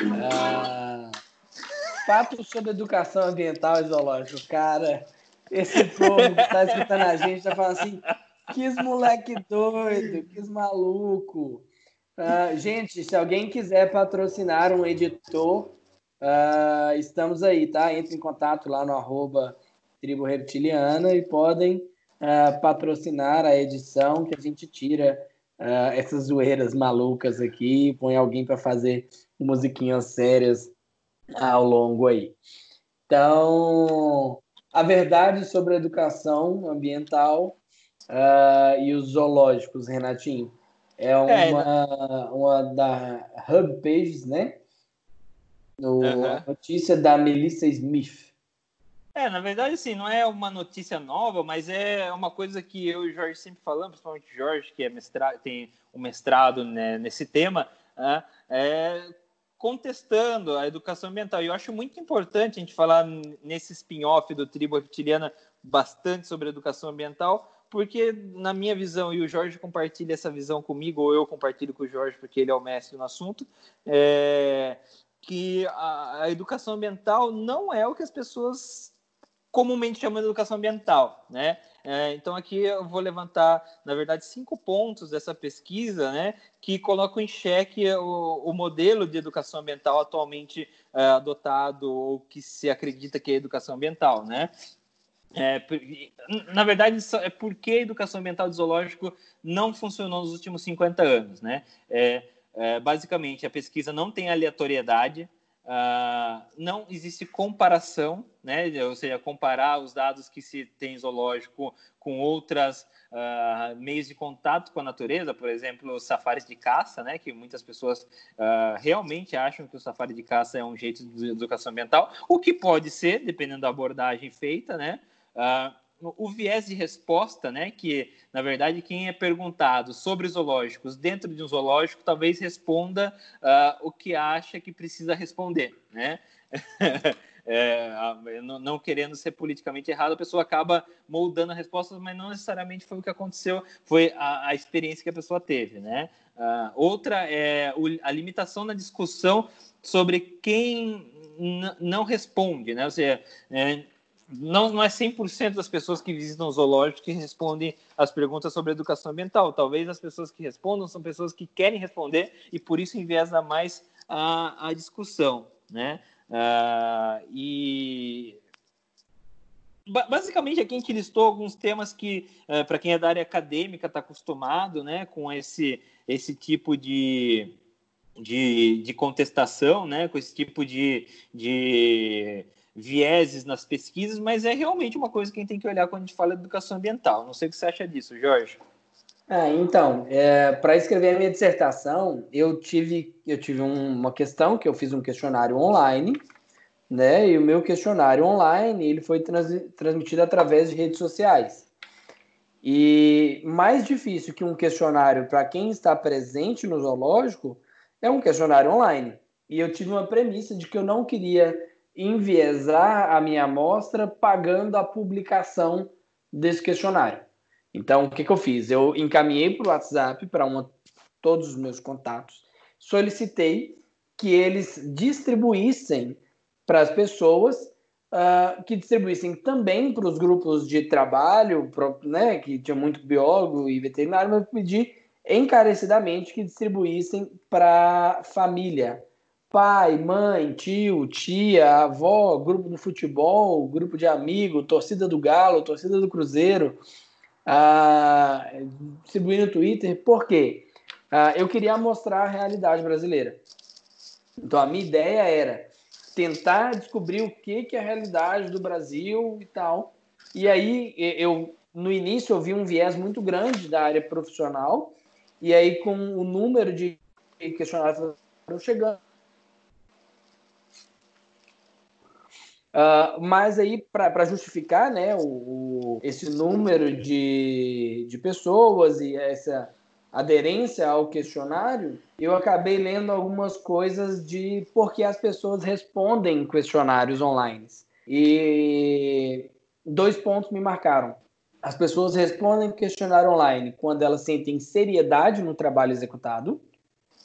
Uh, fatos sobre educação ambiental e zoológico. Cara, esse povo que está escutando a gente está falando assim: que moleque doido, que maluco. Uh, gente, se alguém quiser patrocinar um editor, uh, estamos aí, tá? Entre em contato lá no arroba Tribo Reptiliana e podem uh, patrocinar a edição que a gente tira essas zoeiras malucas aqui, põe alguém para fazer musiquinhas sérias ao longo aí. Então, a verdade sobre a educação ambiental e os zoológicos, Renatinho é uma, é, uma da Hub Pages, né? No, A notícia da Melissa Smith. É, na verdade, assim, não é uma notícia nova, mas é uma coisa que eu e o Jorge sempre falamos, principalmente o Jorge, que é mestrado, tem um mestrado né, nesse tema, né, é contestando a educação ambiental. E eu acho muito importante a gente falar nesse spin-off do Tribo Reptiliana bastante sobre educação ambiental, porque na minha visão, e o Jorge compartilha essa visão comigo, ou eu compartilho com o Jorge, porque ele é o mestre no assunto, é que a, a educação ambiental não é o que as pessoas comumente chamam de educação ambiental, né? É, então aqui eu vou levantar, na verdade, cinco pontos dessa pesquisa, né, que colocam em xeque o, o modelo de educação ambiental atualmente é, adotado ou que se acredita que é educação ambiental, né? É, na verdade, é porque a educação ambiental de zoológico não funcionou nos últimos 50 anos. Né? É, é, basicamente, a pesquisa não tem aleatoriedade, uh, não existe comparação, né? ou seja, comparar os dados que se tem zoológico com outras uh, meios de contato com a natureza, por exemplo, safaris de caça, né? que muitas pessoas uh, realmente acham que o safari de caça é um jeito de educação ambiental, o que pode ser, dependendo da abordagem feita, né? Uh, o viés de resposta, né, que na verdade quem é perguntado sobre zoológicos dentro de um zoológico talvez responda uh, o que acha que precisa responder, né? é, não, querendo ser politicamente errado, a pessoa acaba moldando a resposta, mas não necessariamente foi o que aconteceu, foi a, a experiência que a pessoa teve, né? Uh, outra é a limitação na discussão sobre quem não responde, né? Ou seja, é, não, não é 100% das pessoas que visitam o zoológico que respondem as perguntas sobre educação ambiental. Talvez as pessoas que respondam são pessoas que querem responder e por isso enviesa mais a, a discussão, né? Uh, e basicamente aqui a gente listou alguns temas que uh, para quem é da área acadêmica está acostumado, né, com esse esse tipo de, de, de contestação, né, com esse tipo de, de vieses nas pesquisas, mas é realmente uma coisa que a gente tem que olhar quando a gente fala de educação ambiental. Não sei o que você acha disso, Jorge. Ah, então, é, para escrever a minha dissertação, eu tive, eu tive um, uma questão que eu fiz um questionário online, né? E o meu questionário online ele foi trans, transmitido através de redes sociais. E mais difícil que um questionário para quem está presente no zoológico é um questionário online. E eu tive uma premissa de que eu não queria enviesar a minha amostra pagando a publicação desse questionário. Então, o que, que eu fiz? Eu encaminhei para o WhatsApp para todos os meus contatos, solicitei que eles distribuíssem para as pessoas uh, que distribuíssem também para os grupos de trabalho, pro, né, que tinha muito biólogo e veterinário, mas eu pedi encarecidamente que distribuíssem para família. Pai, mãe, tio, tia, avó, grupo do futebol, grupo de amigo, torcida do Galo, torcida do Cruzeiro, uh, distribuir no Twitter. Por quê? Uh, eu queria mostrar a realidade brasileira. Então, a minha ideia era tentar descobrir o que, que é a realidade do Brasil e tal. E aí, eu, no início, eu vi um viés muito grande da área profissional, e aí, com o número de questionários chegando, Uh, mas aí, para justificar né, o, o, esse número de, de pessoas e essa aderência ao questionário, eu acabei lendo algumas coisas de por que as pessoas respondem questionários online. E dois pontos me marcaram. As pessoas respondem questionário online quando elas sentem seriedade no trabalho executado,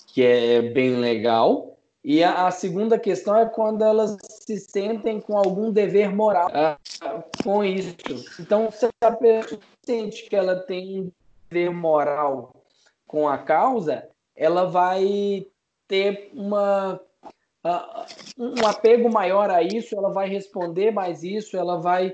que é bem legal. E a, a segunda questão é quando elas se sentem com algum dever moral uh, com isso. Então, se a pessoa sente que ela tem um dever moral com a causa, ela vai ter uma uh, um apego maior a isso, ela vai responder mais isso, ela vai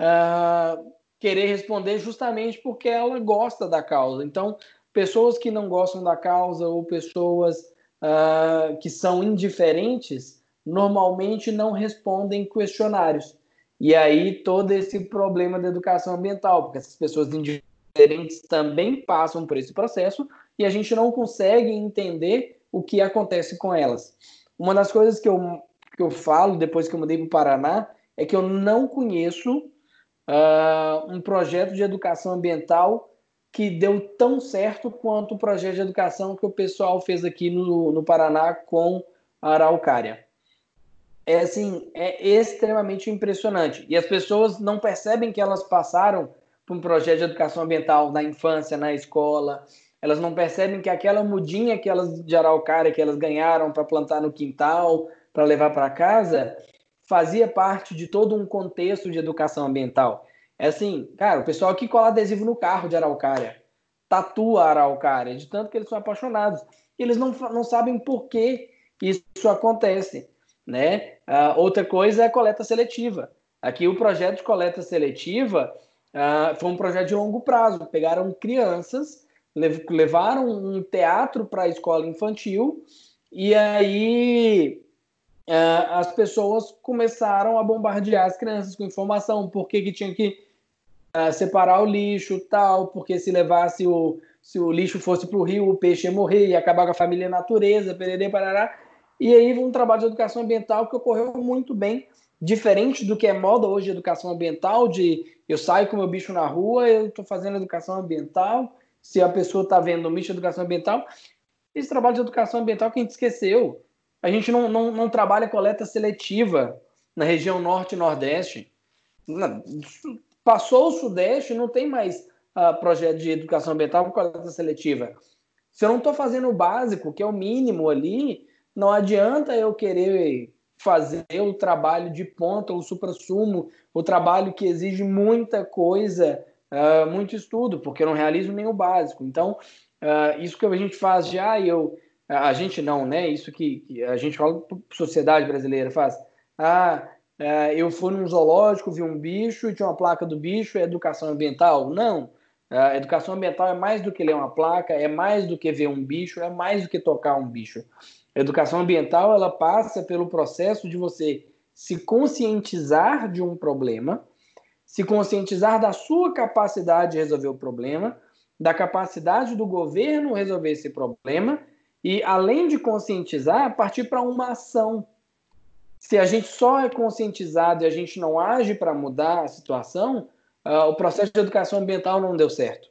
uh, querer responder justamente porque ela gosta da causa. Então, pessoas que não gostam da causa ou pessoas uh, que são indiferentes normalmente não respondem questionários. E aí todo esse problema da educação ambiental, porque essas pessoas indiferentes diferentes também passam por esse processo e a gente não consegue entender o que acontece com elas. Uma das coisas que eu, que eu falo depois que eu mudei para o Paraná é que eu não conheço uh, um projeto de educação ambiental que deu tão certo quanto o projeto de educação que o pessoal fez aqui no, no Paraná com a Araucária. É assim, é extremamente impressionante. E as pessoas não percebem que elas passaram para um projeto de educação ambiental na infância, na escola. Elas não percebem que aquela mudinha que elas de araucária que elas ganharam para plantar no quintal, para levar para casa, fazia parte de todo um contexto de educação ambiental. É assim, cara, o pessoal aqui cola adesivo no carro de araucária, tatua a araucária, de tanto que eles são apaixonados. E eles não, não sabem por que isso acontece, né? Uh, outra coisa é a coleta seletiva. Aqui o projeto de coleta seletiva Uh, foi um projeto de longo prazo. Pegaram crianças, levaram um teatro para a escola infantil e aí uh, as pessoas começaram a bombardear as crianças com informação, por que, que tinha que separar o lixo tal, porque se levasse o, se o lixo fosse para o rio, o peixe ia morrer, ia acabar com a família natureza, pererê, parará. E aí um trabalho de educação ambiental que ocorreu muito bem, diferente do que é moda hoje de educação ambiental, de eu saio com meu bicho na rua, eu estou fazendo educação ambiental. Se a pessoa está vendo um bicho educação ambiental, esse trabalho de educação ambiental que a gente esqueceu. A gente não, não, não trabalha coleta seletiva na região norte e nordeste. Passou o sudeste, não tem mais uh, projeto de educação ambiental com coleta seletiva. Se eu não estou fazendo o básico, que é o mínimo ali, não adianta eu querer fazer o trabalho de ponta, o supra-sumo, o trabalho que exige muita coisa, uh, muito estudo, porque eu não realizo nem o básico. Então, uh, isso que a gente faz já, eu, a gente não, né? Isso que, que a gente fala, sociedade brasileira faz. Ah, eu fui num zoológico, vi um bicho e tinha uma placa do bicho, é educação ambiental? Não. A educação ambiental é mais do que ler uma placa, é mais do que ver um bicho, é mais do que tocar um bicho. Educação ambiental ela passa pelo processo de você se conscientizar de um problema, se conscientizar da sua capacidade de resolver o problema, da capacidade do governo resolver esse problema e, além de conscientizar, partir para uma ação. Se a gente só é conscientizado e a gente não age para mudar a situação, uh, o processo de educação ambiental não deu certo.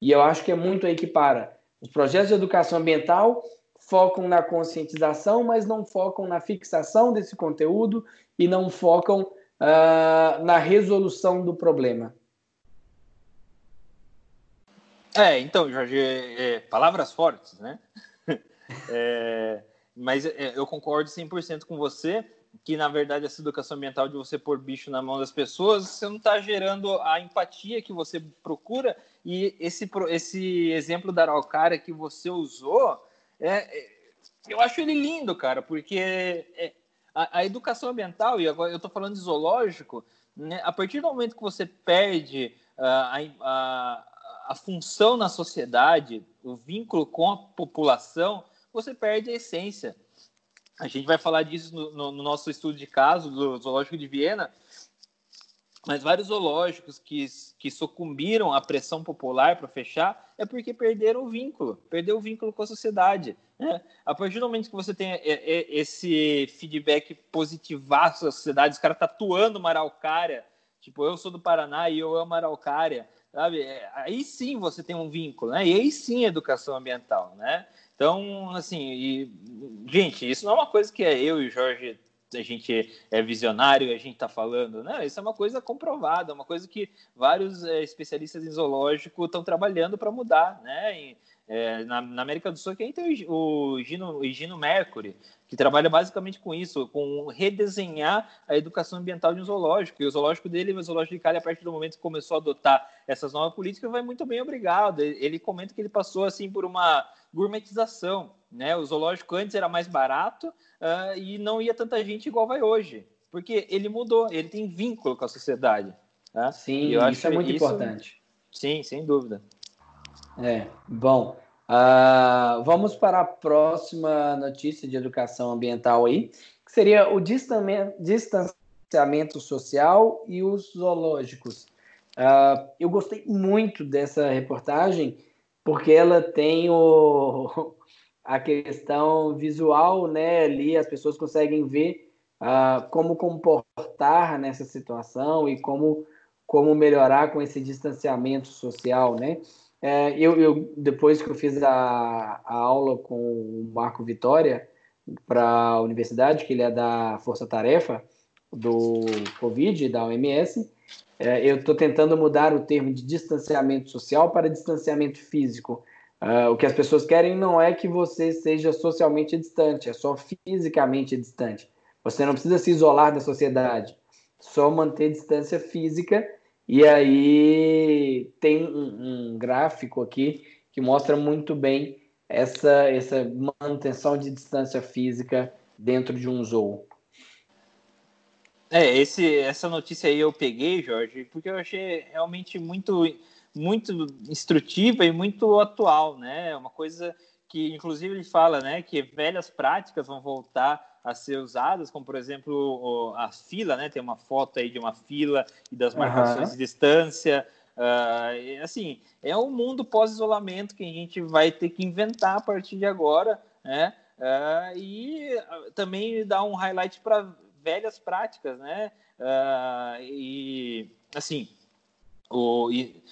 E eu acho que é muito aí que para. Os projetos de educação ambiental focam na conscientização, mas não focam na fixação desse conteúdo e não focam uh, na resolução do problema. É, então, Jorge, é, é, palavras fortes, né? é, mas é, eu concordo 100% com você. Que na verdade essa educação ambiental de você pôr bicho na mão das pessoas, você não está gerando a empatia que você procura. E esse, esse exemplo da araucária que você usou, é, é, eu acho ele lindo, cara, porque é, a, a, educação ambiental, e agora eu estou falando de zoológico, né, a partir do momento que você perde uh, a, a, a função na sociedade, o vínculo com a população, você perde a essência. A gente vai falar disso no, no, no nosso estudo de caso do Zoológico de Viena, mas vários zoológicos que, que sucumbiram à pressão popular para fechar é porque perderam o vínculo, perdeu o vínculo com a sociedade. Né? A partir do momento que você tem esse feedback positivaço da sociedade, os caras tatuando uma araucária, tipo, eu sou do Paraná e eu amo araucária, sabe? É, aí sim você tem um vínculo, né? E aí sim educação ambiental, né? Então, assim, e, gente, isso não é uma coisa que é eu e o Jorge a gente é visionário e a gente está falando. Né? Isso é uma coisa comprovada, uma coisa que vários é, especialistas em zoológico estão trabalhando para mudar. Né? E, é, na, na, América do Sul, quem tem o, Gino, o Gino Mercury, que trabalha basicamente com isso, com redesenhar a educação ambiental de um zoológico. E o zoológico dele, o zoológico de Cali, a partir do momento que começou a adotar essas novas políticas, vai muito bem, obrigado. Ele comenta que ele passou assim por uma gourmetização. Né? O zoológico antes era mais barato uh, e não ia tanta gente igual vai hoje, porque ele mudou, ele tem vínculo com a sociedade. Tá? Sim, eu isso é muito isso... importante. Sim, sem dúvida. É, bom. Uh, vamos para a próxima notícia de educação ambiental aí, que seria o distanciamento social e os zoológicos. Uh, eu gostei muito dessa reportagem porque ela tem o, a questão visual, né? Ali as pessoas conseguem ver uh, como comportar nessa situação e como, como melhorar com esse distanciamento social, né? É, eu, eu, depois que eu fiz a, a aula com o Marco Vitória para a universidade, que ele é da Força Tarefa do Covid, da OMS, é, eu estou tentando mudar o termo de distanciamento social para distanciamento físico. Uh, o que as pessoas querem não é que você seja socialmente distante, é só fisicamente distante. Você não precisa se isolar da sociedade, só manter distância física e aí tem um, um gráfico aqui que mostra muito bem essa, essa manutenção de distância física dentro de um zoo. É, esse, essa notícia aí eu peguei, Jorge, porque eu achei realmente muito, muito instrutiva e muito atual, né? É uma coisa que, inclusive, ele fala, né, que velhas práticas vão voltar a ser usadas, como por exemplo a fila, né? Tem uma foto aí de uma fila e das marcações uhum. de distância. Uh, assim, é um mundo pós-isolamento que a gente vai ter que inventar a partir de agora, né? Uh, e também dar um highlight para velhas práticas, né? Uh, e assim, o, e,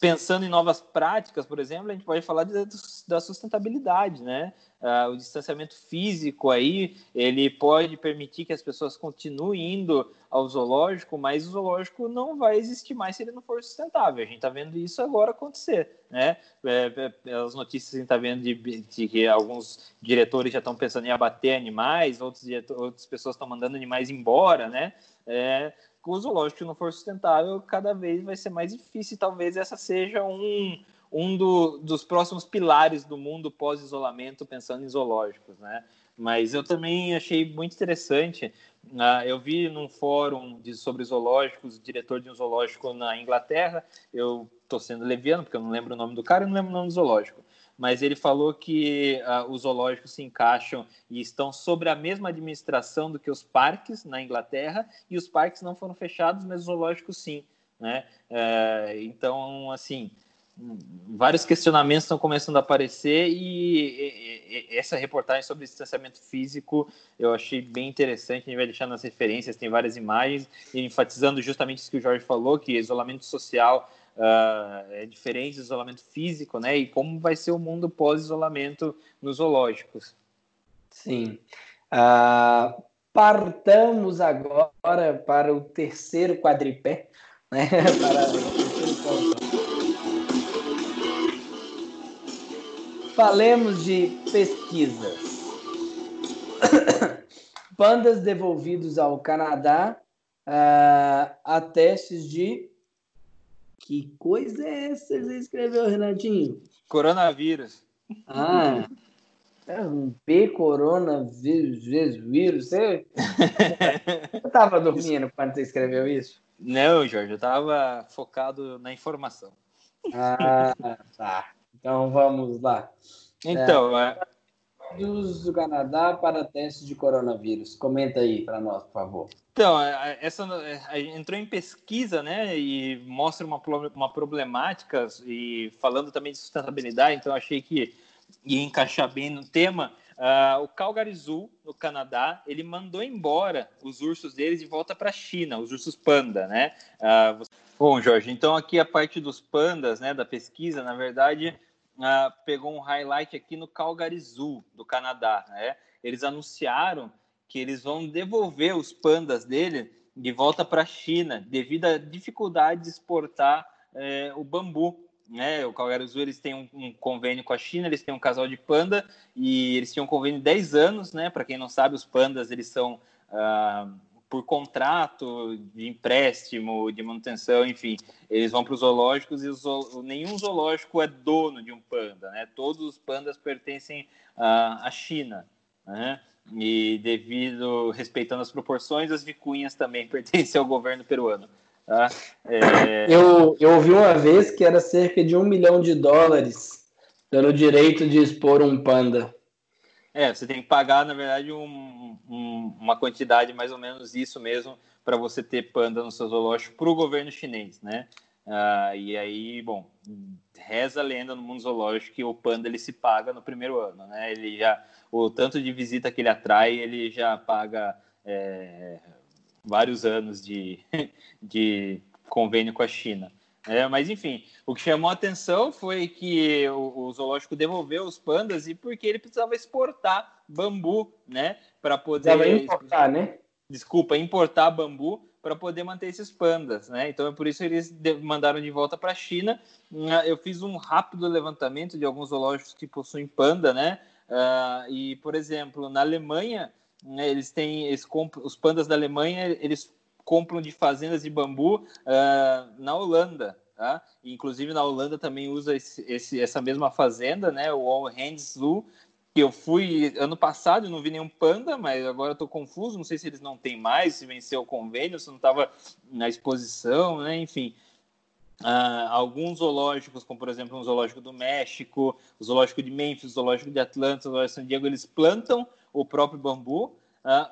pensando em novas práticas, por exemplo, a gente pode falar de, da sustentabilidade, né? Uh, o distanciamento físico aí, ele pode permitir que as pessoas continuem indo ao zoológico, mas o zoológico não vai existir mais se ele não for sustentável. A gente está vendo isso agora acontecer, né? É, é, as notícias a gente está vendo de, de, que alguns diretores já estão pensando em abater animais, outros outras pessoas estão mandando animais embora, né? É, o zoológico não for sustentável, cada vez vai ser mais difícil. Talvez essa seja um, um do, dos próximos pilares do mundo pós-isolamento, pensando em zoológicos, né? Mas eu também achei muito interessante. Uh, eu vi num fórum de, sobre zoológicos, diretor de um zoológico na Inglaterra. Eu estou sendo leviano, porque eu não lembro o nome do cara e não lembro o nome do zoológico mas ele falou que uh, os zoológicos se encaixam e estão sobre a mesma administração do que os parques na Inglaterra, e os parques não foram fechados, mas os zoológicos sim. Né? Uh, então, assim, vários questionamentos estão começando a aparecer e, essa reportagem sobre distanciamento físico eu achei bem interessante. A gente vai deixar nas referências, tem várias imagens, enfatizando justamente isso que o Jorge falou, que isolamento social uh, é diferente do isolamento físico, né? E como vai ser o mundo pós-isolamento nos zoológicos. Sim. Uh, partamos agora para o terceiro quadripé, né? para. Falemos de pesquisas. pandas devolvidos ao Canadá uh, a testes de. Que coisa é essa que você escreveu, Renatinho? Coronavírus. Ah, é um P coronavírus. Você estava dormindo quando você escreveu isso? Não, Jorge, eu estava focado na informação. Ah, tá. Então vamos lá. Então, é... do Canadá para testes de coronavírus. Comenta aí para nós, por favor. Então, essa entrou em pesquisa, né, e mostra uma, uma problemática e falando também de sustentabilidade. Então, achei que ia encaixar bem no tema. Uh, o Calgary Zoo, no Canadá, ele mandou embora os ursos deles de volta para a China, os ursos panda, né? Uh, você... Bom, Jorge, então aqui a parte dos pandas, né, da pesquisa, na verdade, uh, pegou um highlight aqui no Calgary Zoo, do Canadá, né? Eles anunciaram que eles vão devolver os pandas dele de volta para a China, devido à dificuldade de exportar eh, o bambu né? O Calgary Zoo eles têm um, um, convênio com a China, eles têm um casal de panda e eles tinham um convênio de 10 anos, né? Para quem não sabe, os pandas eles são ah, por contrato de empréstimo, de manutenção, enfim, eles vão para os zoológicos e nenhum zoológico é dono de um panda, né? Todos os pandas pertencem ah, à China, né? E devido respeitando as proporções, as vicunhas também pertencem ao governo peruano. Tá? É... Eu, eu ouvi uma vez que era cerca de um milhão de dólares dando direito de expor um panda. É, você tem que pagar, na verdade, um, um, uma quantidade mais ou menos isso mesmo para você ter panda no seu zoológico para o governo chinês, né? Ah, e aí, bom, reza a lenda no mundo zoológico que o panda ele se paga no primeiro ano, né? Ele já, o tanto de visita que ele atrai, ele já paga é, vários anos de, de convênio com a China. É, mas enfim, o que chamou a atenção foi que o, o, zoológico devolveu os pandas e porque ele precisava exportar bambu, né, para poder precisava importar, né? Desculpa, importar bambu para poder manter esses pandas, né? Então é por isso que eles mandaram de volta para a China. Ah, eu fiz um rápido levantamento de alguns zoológicos que possuem panda, né? Uh, e por exemplo, na Alemanha né, eles têm eles compram, os pandas da Alemanha eles compram de fazendas de bambu uh, na Holanda tá? inclusive na Holanda também usa esse, esse, essa mesma fazenda né o All Hands Zoo que eu fui ano passado e não vi nenhum panda, mas agora estou confuso, não sei se eles não têm mais, se venceu o convênio, se não estava na exposição, né? Enfim, Uh, alguns zoológicos, como por exemplo um zoológico do México, o zoológico de Memphis, o zoológico de Atlanta, o zoológico de San Diego, eles plantam o próprio bambu.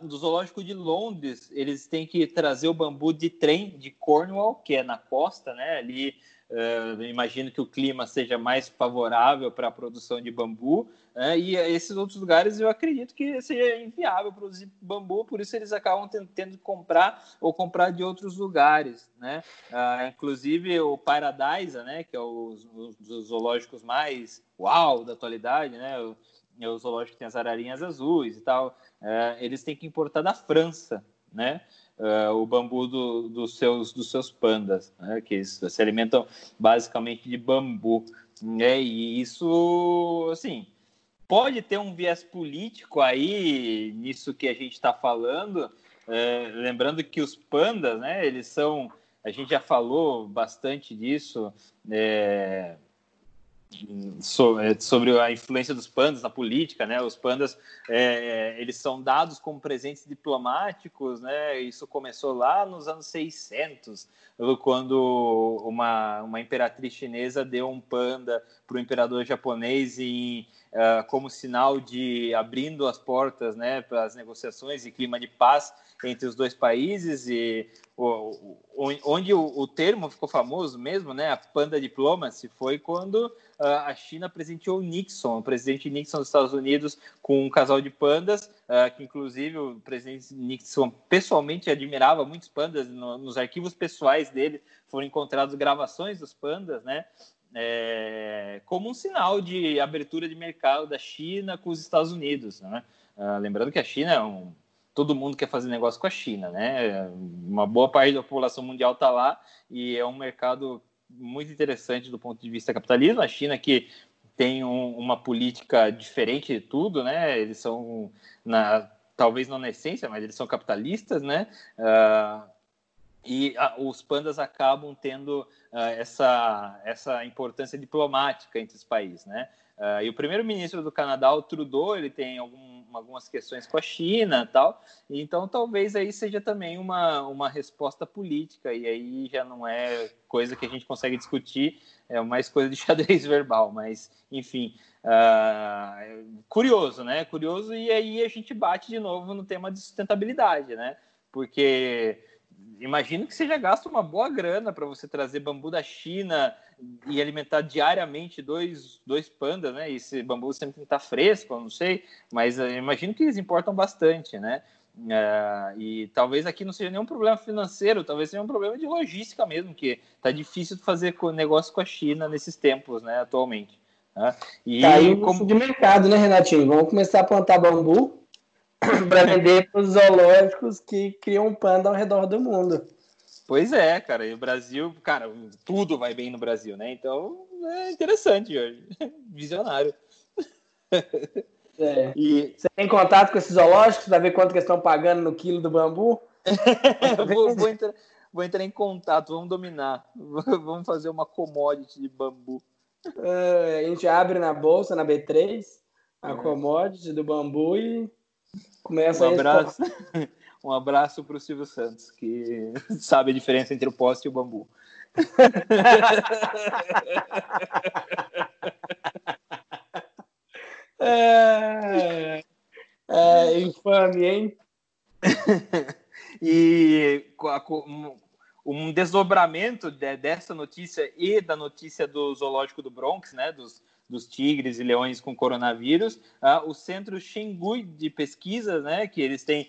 Do zoológico de Londres, eles têm que trazer o bambu de trem de Cornwall, que é na costa, né? Ali Uh, imagino que o clima seja mais favorável para a produção de bambu, uh, e esses outros lugares eu acredito que seja inviável produzir bambu, por isso eles acabam tendo, que comprar ou comprar de outros lugares, né? Uh, inclusive o Paradise, né, que é os, os zoológicos mais uau da atualidade, né? O, é o zoológico tem as ararinhas azuis e tal, eh, eles têm que importar da França, né? uh, o bambu do, dos, seus, dos seus pandas, né, que se alimentam basicamente de bambu. Né, e isso, assim, pode ter um viés político aí nisso que a gente está falando, é, lembrando que os pandas, né, eles são, a gente já falou bastante disso, é, é, sobre a influência dos pandas na política, né? Os pandas é, eles são dados como presentes diplomáticos, né? Isso começou lá nos anos 600, quando uma, uma imperatriz chinesa deu um panda para o imperador japonês em, uh, como sinal de abrindo as portas, né, para as negociações e clima de paz entre os dois países e o, o, onde o, o, termo ficou famoso mesmo, né, a panda diplomacy, foi quando uh, a China presenteou Nixon, o presidente Nixon dos Estados Unidos, com um casal de pandas, uh, que inclusive o presidente Nixon pessoalmente admirava muitos pandas, no, nos arquivos pessoais dele foram encontradas gravações dos pandas, né, é, como um sinal de abertura de mercado da China com os Estados Unidos, né? Uh, lembrando que a China é um todo mundo quer fazer negócio com a China, né? Uma boa parte da população mundial está lá e é um mercado muito interessante do ponto de vista capitalismo. A China que tem um, uma política diferente de tudo, né? Eles são na talvez não na essência, mas eles são capitalistas, né? Uh, e os pandas acabam tendo uh, essa, essa importância diplomática entre os países, né? Uh, e o primeiro-ministro do Canadá, o Trudeau, ele tem algum, algumas questões com a China tal, então talvez aí seja também uma, uma resposta política, e aí já não é coisa que a gente consegue discutir, é mais coisa de xadrez verbal, mas enfim, uh, curioso, né? Curioso, e aí a gente bate de novo no tema de sustentabilidade, né? Porque imagino que seja gasto uma boa grana para você trazer bambu da China e alimentar diariamente dois, dois pandas, né? E esse bambu sempre tem que estar fresco, eu não sei, mas uh, imagino que eles importam bastante, né? Uh, e talvez aqui não seja nenhum problema financeiro, talvez seja um problema de logística mesmo, que tá difícil fazer negócio com a China nesses tempos, né, atualmente. Né? E tá aí como... de mercado, né, Renatinho? Vamos começar a plantar bambu para vender para os zoológicos que criam um panda ao redor do mundo. Pois é, cara. E o Brasil, cara, tudo vai bem no Brasil, né? Então é interessante, Jorge. Visionário. É. E... Você tem contato com esses zoológicos para ver quanto que estão pagando no quilo do bambu? vou, vou, entrar, vou, entrar, em contato, vamos dominar. Vamos fazer uma commodity de bambu. É, a gente abre na bolsa, na B3, a é. commodity do bambu e começa um abraço, Um abraço para o Silvio Santos, que sabe a diferença entre o poste e o bambu. é, é infame, hein? e um desdobramento dessa notícia e da notícia do zoológico do Bronx, né, dos, dos tigres e leões com coronavírus, ah, o Centro Xingu de Pesquisa, né, que eles têm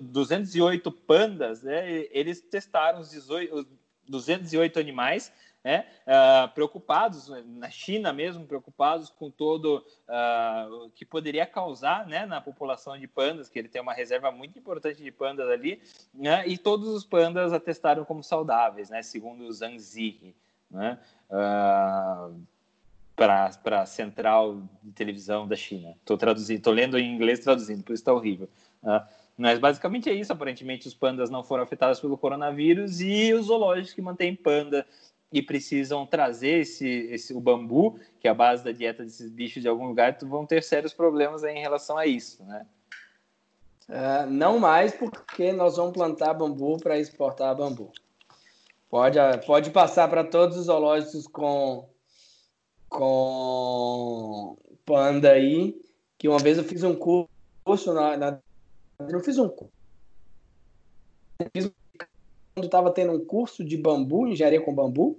208 pandas, né, eles testaram os, 18, os 208 animais né, uh, preocupados, na China mesmo, preocupados com todo uh, o que poderia causar né, na população de pandas, que ele tem uma reserva muito importante de pandas ali, né, e todos os pandas atestaram como saudáveis, né, segundo o Zhang Ziyi, né, uh, para a central de televisão da China. Estou traduzindo, estou lendo em inglês traduzindo, por isso está horrível. Mas basicamente é isso. Aparentemente, os pandas não foram afetados pelo coronavírus e os zoológicos que mantêm panda e precisam trazer esse, esse, o bambu, que é a base da dieta desses bichos de algum lugar, vão ter sérios problemas em relação a isso, né? Uh, não mais porque nós vamos plantar bambu para exportar bambu. Pode, pode passar para todos os zoológicos com, com panda aí, que uma vez eu fiz um curso na, na não fiz um curso, fiz quando estava tendo um curso de bambu, engenharia com bambu,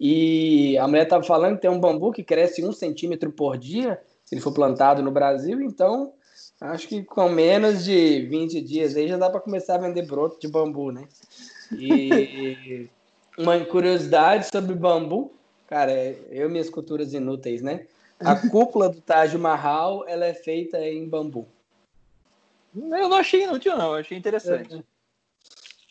e a mulher estava falando que tem um bambu que cresce um centímetro por dia, se ele for plantado no Brasil, então acho que com menos de 20 dias aí já dá para começar a vender broto de bambu, né? E uma curiosidade sobre bambu, cara, eu e minhas culturas inúteis, né? A cúpula do Taj Mahal, ela é feita em bambu. Eu não achei inútil, não. Eu achei interessante. É.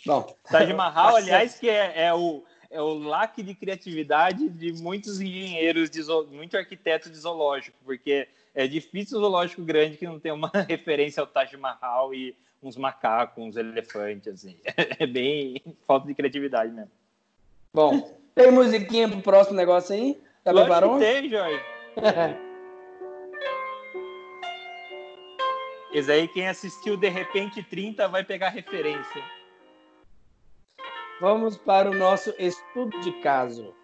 Bom, Taj Mahal, aliás, que é, é, o, é o laque de criatividade de muitos engenheiros, de zo... muito arquiteto de zoológico, porque é difícil um zoológico grande que não tem uma referência ao Taj Mahal e uns macacos, uns elefantes, assim. É bem falta de criatividade mesmo. Bom, tem musiquinha pro próximo negócio aí? Já preparou? tem, Jorge. Esse aí, quem assistiu De Repente 30 vai pegar referência. Vamos para o nosso estudo de caso.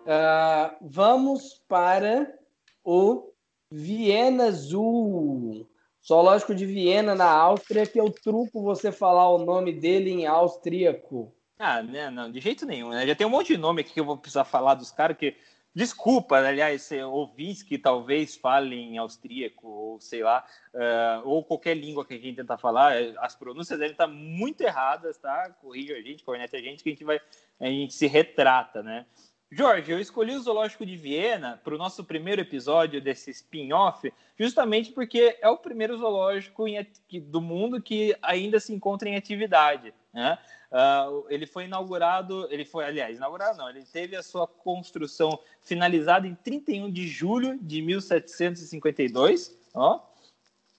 Uh, vamos para o Viena Zoo, zoológico de Viena, na Áustria, que eu truco você falar o nome dele em austríaco. Ah, né, não, de jeito nenhum. Né? Já tem um monte de nome aqui que eu vou precisar falar dos caras que Desculpa, aliás, ouvintes que talvez falem austríaco, ou sei lá, uh, ou qualquer língua que a gente tentar falar, as pronúncias devem estar muito erradas, tá? Corrija a gente, corneta a gente, que a gente vai, a gente se retrata, né? Jorge, eu escolhi o Zoológico de Viena para o nosso primeiro episódio desse spin-off, justamente porque é o primeiro zoológico em, do mundo que ainda se encontra em atividade. Né? Uh, ele foi inaugurado, ele foi, aliás, inaugurado não, ele teve a sua construção finalizada em 31 de julho de 1752, ó,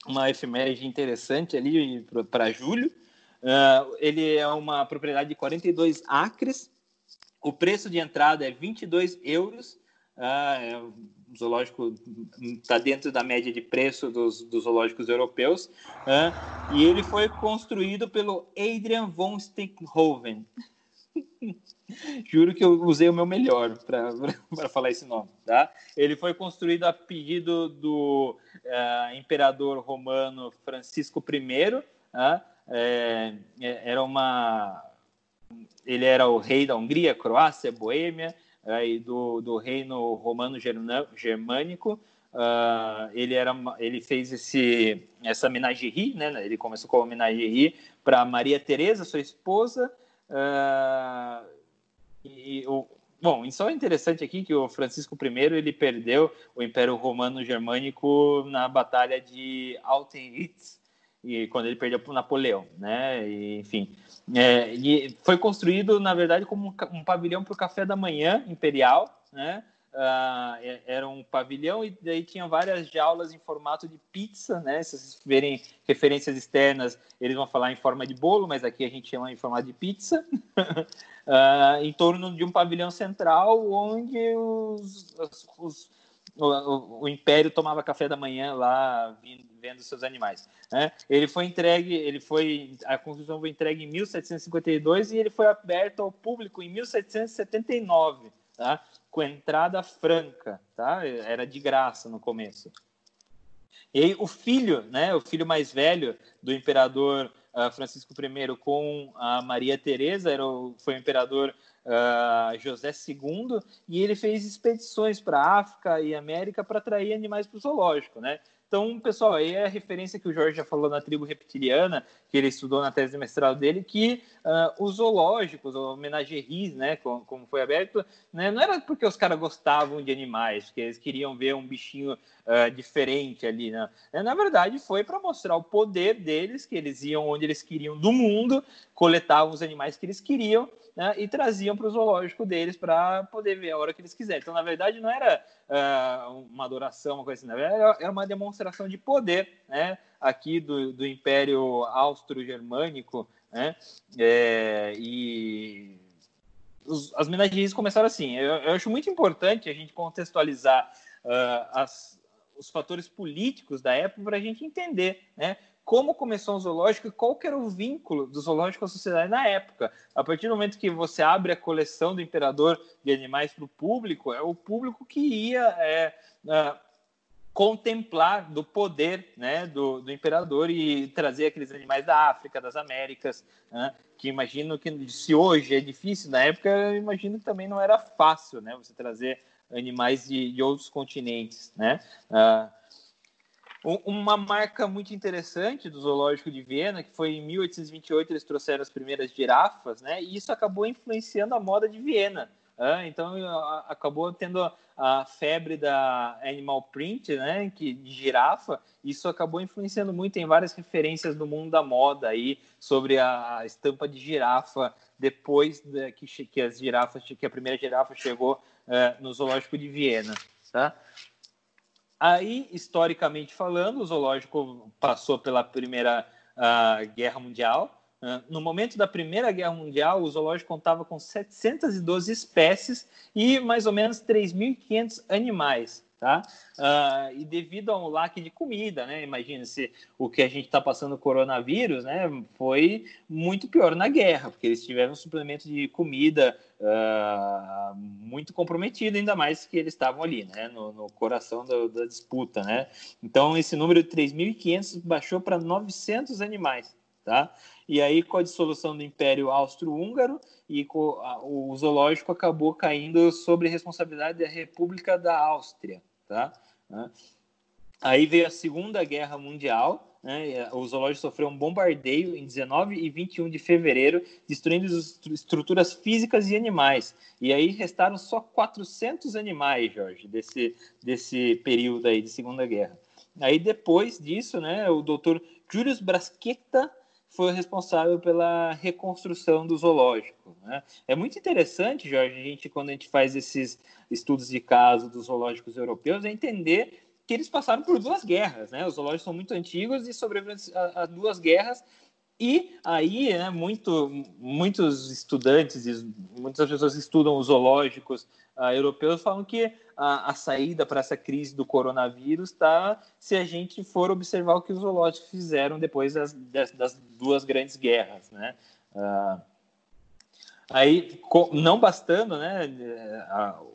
uma efeméride interessante ali para julho. Uh, ele é uma propriedade de 42 acres. O preço de entrada é 22 euros. Uh, o zoológico está dentro da média de preço dos, dos zoológicos europeus. Uh, e ele foi construído pelo Adrian von Stinkhoven. Juro que eu usei o meu melhor para falar esse nome. Tá? Ele foi construído a pedido do uh, imperador romano Francisco I. Uh, é, era uma, ele era o rei da Hungria, Croácia, Boêmia e do, do reino romano germânico. Uh, ele era ele fez esse essa menagerie né ele começou com a menagerie para Maria Teresa sua esposa uh, e o, bom, só é interessante aqui que o Francisco I ele perdeu o Império Romano Germânico na Batalha de Austerlitz e quando ele perdeu para Napoleão, né? E, enfim, é, e foi construído na verdade como um, pavilhão para o café da manhã imperial, né? Uh, era um pavilhão e daí tinha várias jaulas em formato de pizza, né? Se vocês verem referências externas, eles vão falar em forma de bolo, mas aqui a gente chama em formato de pizza, uh, em torno de um pavilhão central onde os, os, os o, o, império tomava café da manhã lá vendo seus animais. Né? Ele foi entregue, ele foi a construção foi entregue em 1752 e ele foi aberto ao público em 1779. Tá? com entrada franca, tá? Era de graça no começo. E aí o filho, né, o filho mais velho do imperador uh, Francisco I com a Maria Teresa, era o, foi o imperador uh, José II, e ele fez expedições para África e América para atrair animais para o zoológico, né? Então, pessoal, aí é a referência que o Jorge já falou na tribo reptiliana, que ele estudou na tese de mestrado dele, que uh, os zoológicos, ou homenageries, né, como, como, foi aberto, né, não era porque os caras gostavam de animais, porque eles queriam ver um bichinho uh, diferente ali, né? Na verdade, foi para mostrar o poder deles, que eles iam onde eles queriam do mundo, coletavam os animais que eles queriam, né, e traziam para o zoológico deles para poder ver a hora que eles quiserem. Então, na verdade, não era uh, uma adoração, uma coisa assim, era, era uma demonstração de poder né, aqui do, do Império Austro-Germânico. Né, é, e os, as menagerias começaram assim. Eu, eu, acho muito importante a gente contextualizar uh, as, os fatores políticos da época para a gente entender né, como começou o zoológico e qual era o vínculo do zoológico com a sociedade na época. A partir do momento que você abre a coleção do imperador de animais para o público, é o público que ia é, é, contemplar do poder né, do, do, imperador e trazer aqueles animais da África, das Américas, né, que imagino que se hoje é difícil, na época eu imagino que também não era fácil né, você trazer animais de, de outros continentes. Né? Uh, uma marca muito interessante do Zoológico de Viena, que foi em 1828 eles trouxeram as primeiras girafas, né? E isso acabou influenciando a moda de Viena. Então acabou tendo a febre da animal print, né? Que de girafa. Isso acabou influenciando muito em várias referências do mundo da moda aí sobre a estampa de girafa depois que, que as girafas, que a primeira girafa chegou uh, no Zoológico de Viena, tá? Aí, historicamente falando, o zoológico passou pela Primeira uh, Guerra Mundial. No momento da Primeira Guerra Mundial, o zoológico contava com 712 espécies e mais ou menos 3.500 animais tá? Uh, e devido a um laque de comida, né? Imagina se o que a gente está passando coronavírus, né? Foi muito pior na guerra, porque eles tiveram um suplemento de comida uh, muito comprometido, ainda mais que eles estavam ali, né? No, no coração do, da disputa, né? Então esse número de 3.500 baixou para 900 animais, tá? E aí, com a dissolução do Império Austro-Húngaro, e o zoológico acabou caindo sobre responsabilidade da República da Áustria. Tá? Aí veio a Segunda Guerra Mundial, né? o zoológico sofreu um bombardeio em 19 e 21 de fevereiro, destruindo estruturas físicas e animais. E aí restaram só 400 animais, Jorge, desse, desse período aí de Segunda Guerra. Aí depois disso, né, o doutor Julius Braschetta foi responsável pela reconstrução do zoológico. Né? É muito interessante, Jorge, a gente, quando a gente faz esses estudos de caso dos zoológicos europeus, é entender que eles passaram por duas guerras, né? Os zoológicos são muito antigos e sobreviveram a, a duas guerras e aí, né, muito, muitos estudantes e muitas pessoas que estudam os zoológicos uh, europeus falam que a, a saída para essa crise do coronavírus está se a gente for observar o que os zoológicos fizeram depois das, das, das duas grandes guerras, né? Uh, aí, não bastando, né,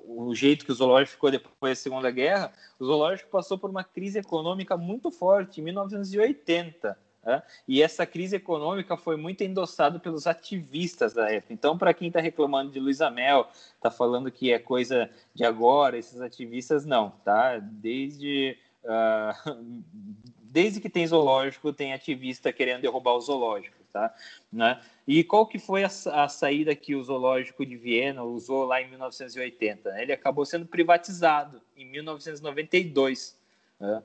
o jeito que o zoológico ficou depois da Segunda Guerra, o zoológico passou por uma crise econômica muito forte em 1980. Né? E essa crise econômica foi muito endossada pelos ativistas da época. Então, para quem está reclamando de Luiz Amel, está falando que é coisa de agora, esses ativistas, não, tá? Desde, uh, desde que tem zoológico, tem ativista querendo derrubar o zoológico, tá? Né? E qual que foi a, a, saída que o zoológico de Viena usou lá em 1980? Ele acabou sendo privatizado em 1992. Né?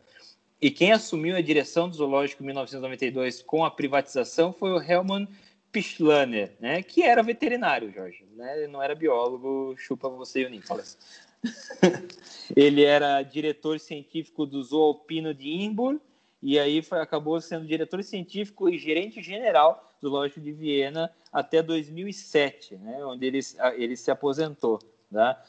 E quem assumiu a direção do zoológico em 1992 com a privatização foi o Helman Pichler, né, que era veterinário, Jorge, né, não era biólogo, chupa você e o Nicolas. ele era diretor científico do Zoo Alpino de Imburg e aí foi, acabou sendo diretor científico e gerente geral do zoológico de Viena até 2007, né, onde ele, ele se aposentou. Tá?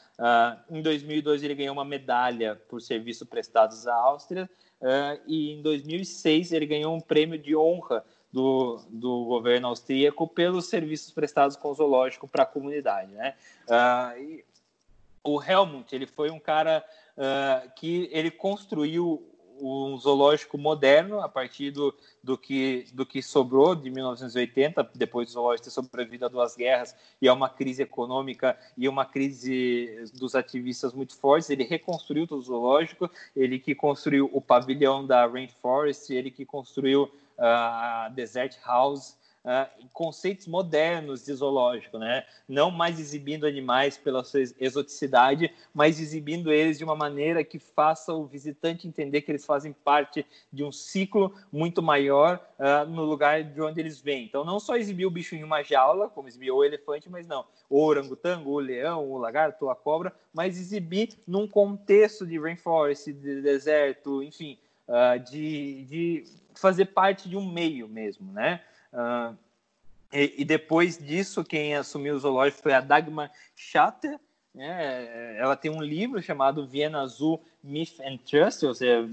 Em 2002 ele ganhou uma medalha por serviços prestados à Áustria uh, e em 2006 ele ganhou um prêmio de honra do, do governo austríaco pelos serviços prestados com o zoológico para a comunidade. Né? Uh, o Helmut ele foi um cara uh, que ele construiu um zoológico moderno a partir do, do, que, do que sobrou de 1980, depois do zoológico ter sobrevivido a duas guerras e a uma crise econômica e uma crise dos ativistas muito fortes. Ele reconstruiu o zoológico, ele que construiu o pavilhão da Rainforest, ele que construiu a Desert House, uh, conceitos modernos de zoológico, né? Não mais exibindo animais pela sua exoticidade, mas exibindo eles de uma maneira que faça o visitante entender que eles fazem parte de um ciclo muito maior uh, no lugar de onde eles vêm. Então, não só exibir o bicho em uma jaula, como exibiu o elefante, mas não, o orangotango, o leão, o lagarto, a cobra, mas exibir num contexto de rainforest, de deserto, enfim, uh, de, de fazer parte de um meio mesmo, né? Uh, e, e, depois disso, quem assumiu o zoológico foi a Dagmar Schatter. Né? Ela tem um livro chamado Viena Azul Myth and Trust, ou seja,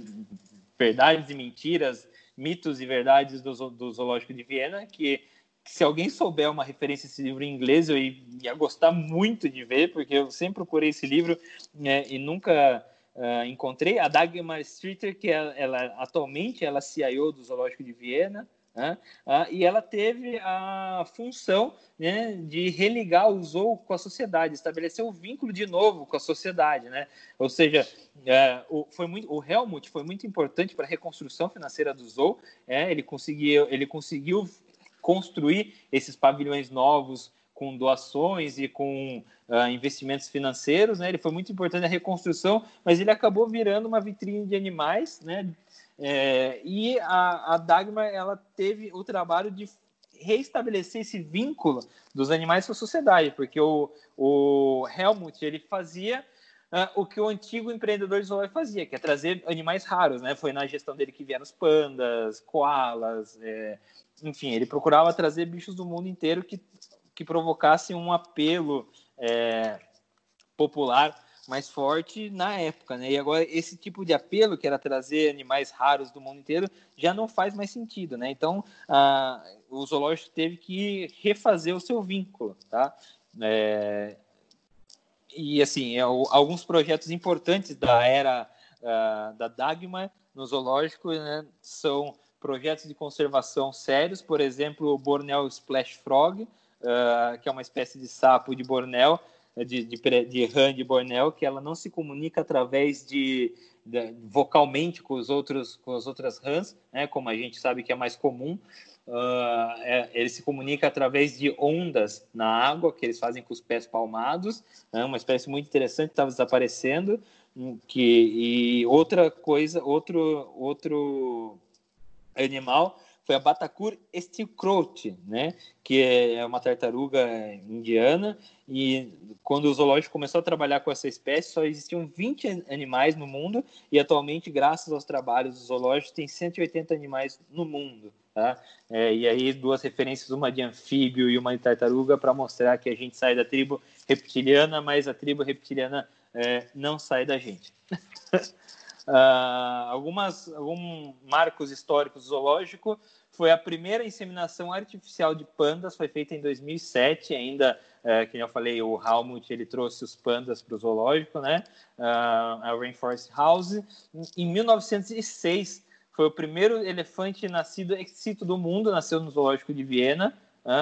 Verdades e Mentiras, Mitos e Verdades do, do Zoológico de Viena, que se alguém souber uma referência a esse livro em inglês, eu ia gostar muito de ver, porque eu sempre procurei esse livro né, e nunca uh, encontrei. A Dagmar Streeter, que ela, ela, atualmente ela é CIO do Zoológico de Viena, né? Ah, e ela teve a função né, de religar o Zou com a sociedade, estabelecer o vínculo de novo com a sociedade. Né? Ou seja, é, o, foi muito, o Helmut foi muito importante para a reconstrução financeira do Zou. É, ele, conseguiu, ele conseguiu construir esses pavilhões novos com doações e com uh, investimentos financeiros, né? Ele foi muito importante na reconstrução, mas ele acabou virando uma vitrine de animais, né? É, e a, a Dagmar ela teve o trabalho de reestabelecer esse vínculo dos animais com a sociedade, porque o, o Helmut ele fazia uh, o que o antigo empreendedor de zoológico fazia, que é trazer animais raros, né? Foi na gestão dele que vieram os pandas, koalas, é, enfim, ele procurava trazer bichos do mundo inteiro que, que provocassem um apelo é, popular mais forte na época, né? E agora esse tipo de apelo, que era trazer animais raros do mundo inteiro, já não faz mais sentido, né? Então, a, o zoológico teve que refazer o seu vínculo, tá? É, e assim, é, alguns projetos importantes da era uh, da Dagmar no zoológico né, são projetos de conservação sérios, por exemplo, o Borneo Splash Frog, uh, que é uma espécie de sapo de Borneo, de, de, de de Borneo, que ela não se comunica através de, de, vocalmente com os outros com as outras rãs, né, como a gente sabe que é mais comum. Uh, é, ele se comunica através de ondas na água que eles fazem com os pés palmados, né, uma espécie muito interessante estava desaparecendo. Hum, que e outra coisa, outro outro animal foi a Batacur estilcrote, né? Que é uma tartaruga indiana e quando o zoológico começou a trabalhar com essa espécie, só existiam 20 animais no mundo e atualmente, graças aos trabalhos do zoológico, tem 180 animais no mundo, tá? É, e aí duas referências, uma de anfíbio e uma de tartaruga para mostrar que a gente sai da tribo reptiliana, mas a tribo reptiliana é, não sai da gente. Uh, algumas alguns marcos históricos zoológico foi a primeira inseminação artificial de pandas foi feita em 2007 ainda que eu falei o Helmut ele trouxe os pandas para o zoológico né uh, a Rainforest House em 1906 foi o primeiro elefante nascido ex do mundo nasceu no zoológico de Viena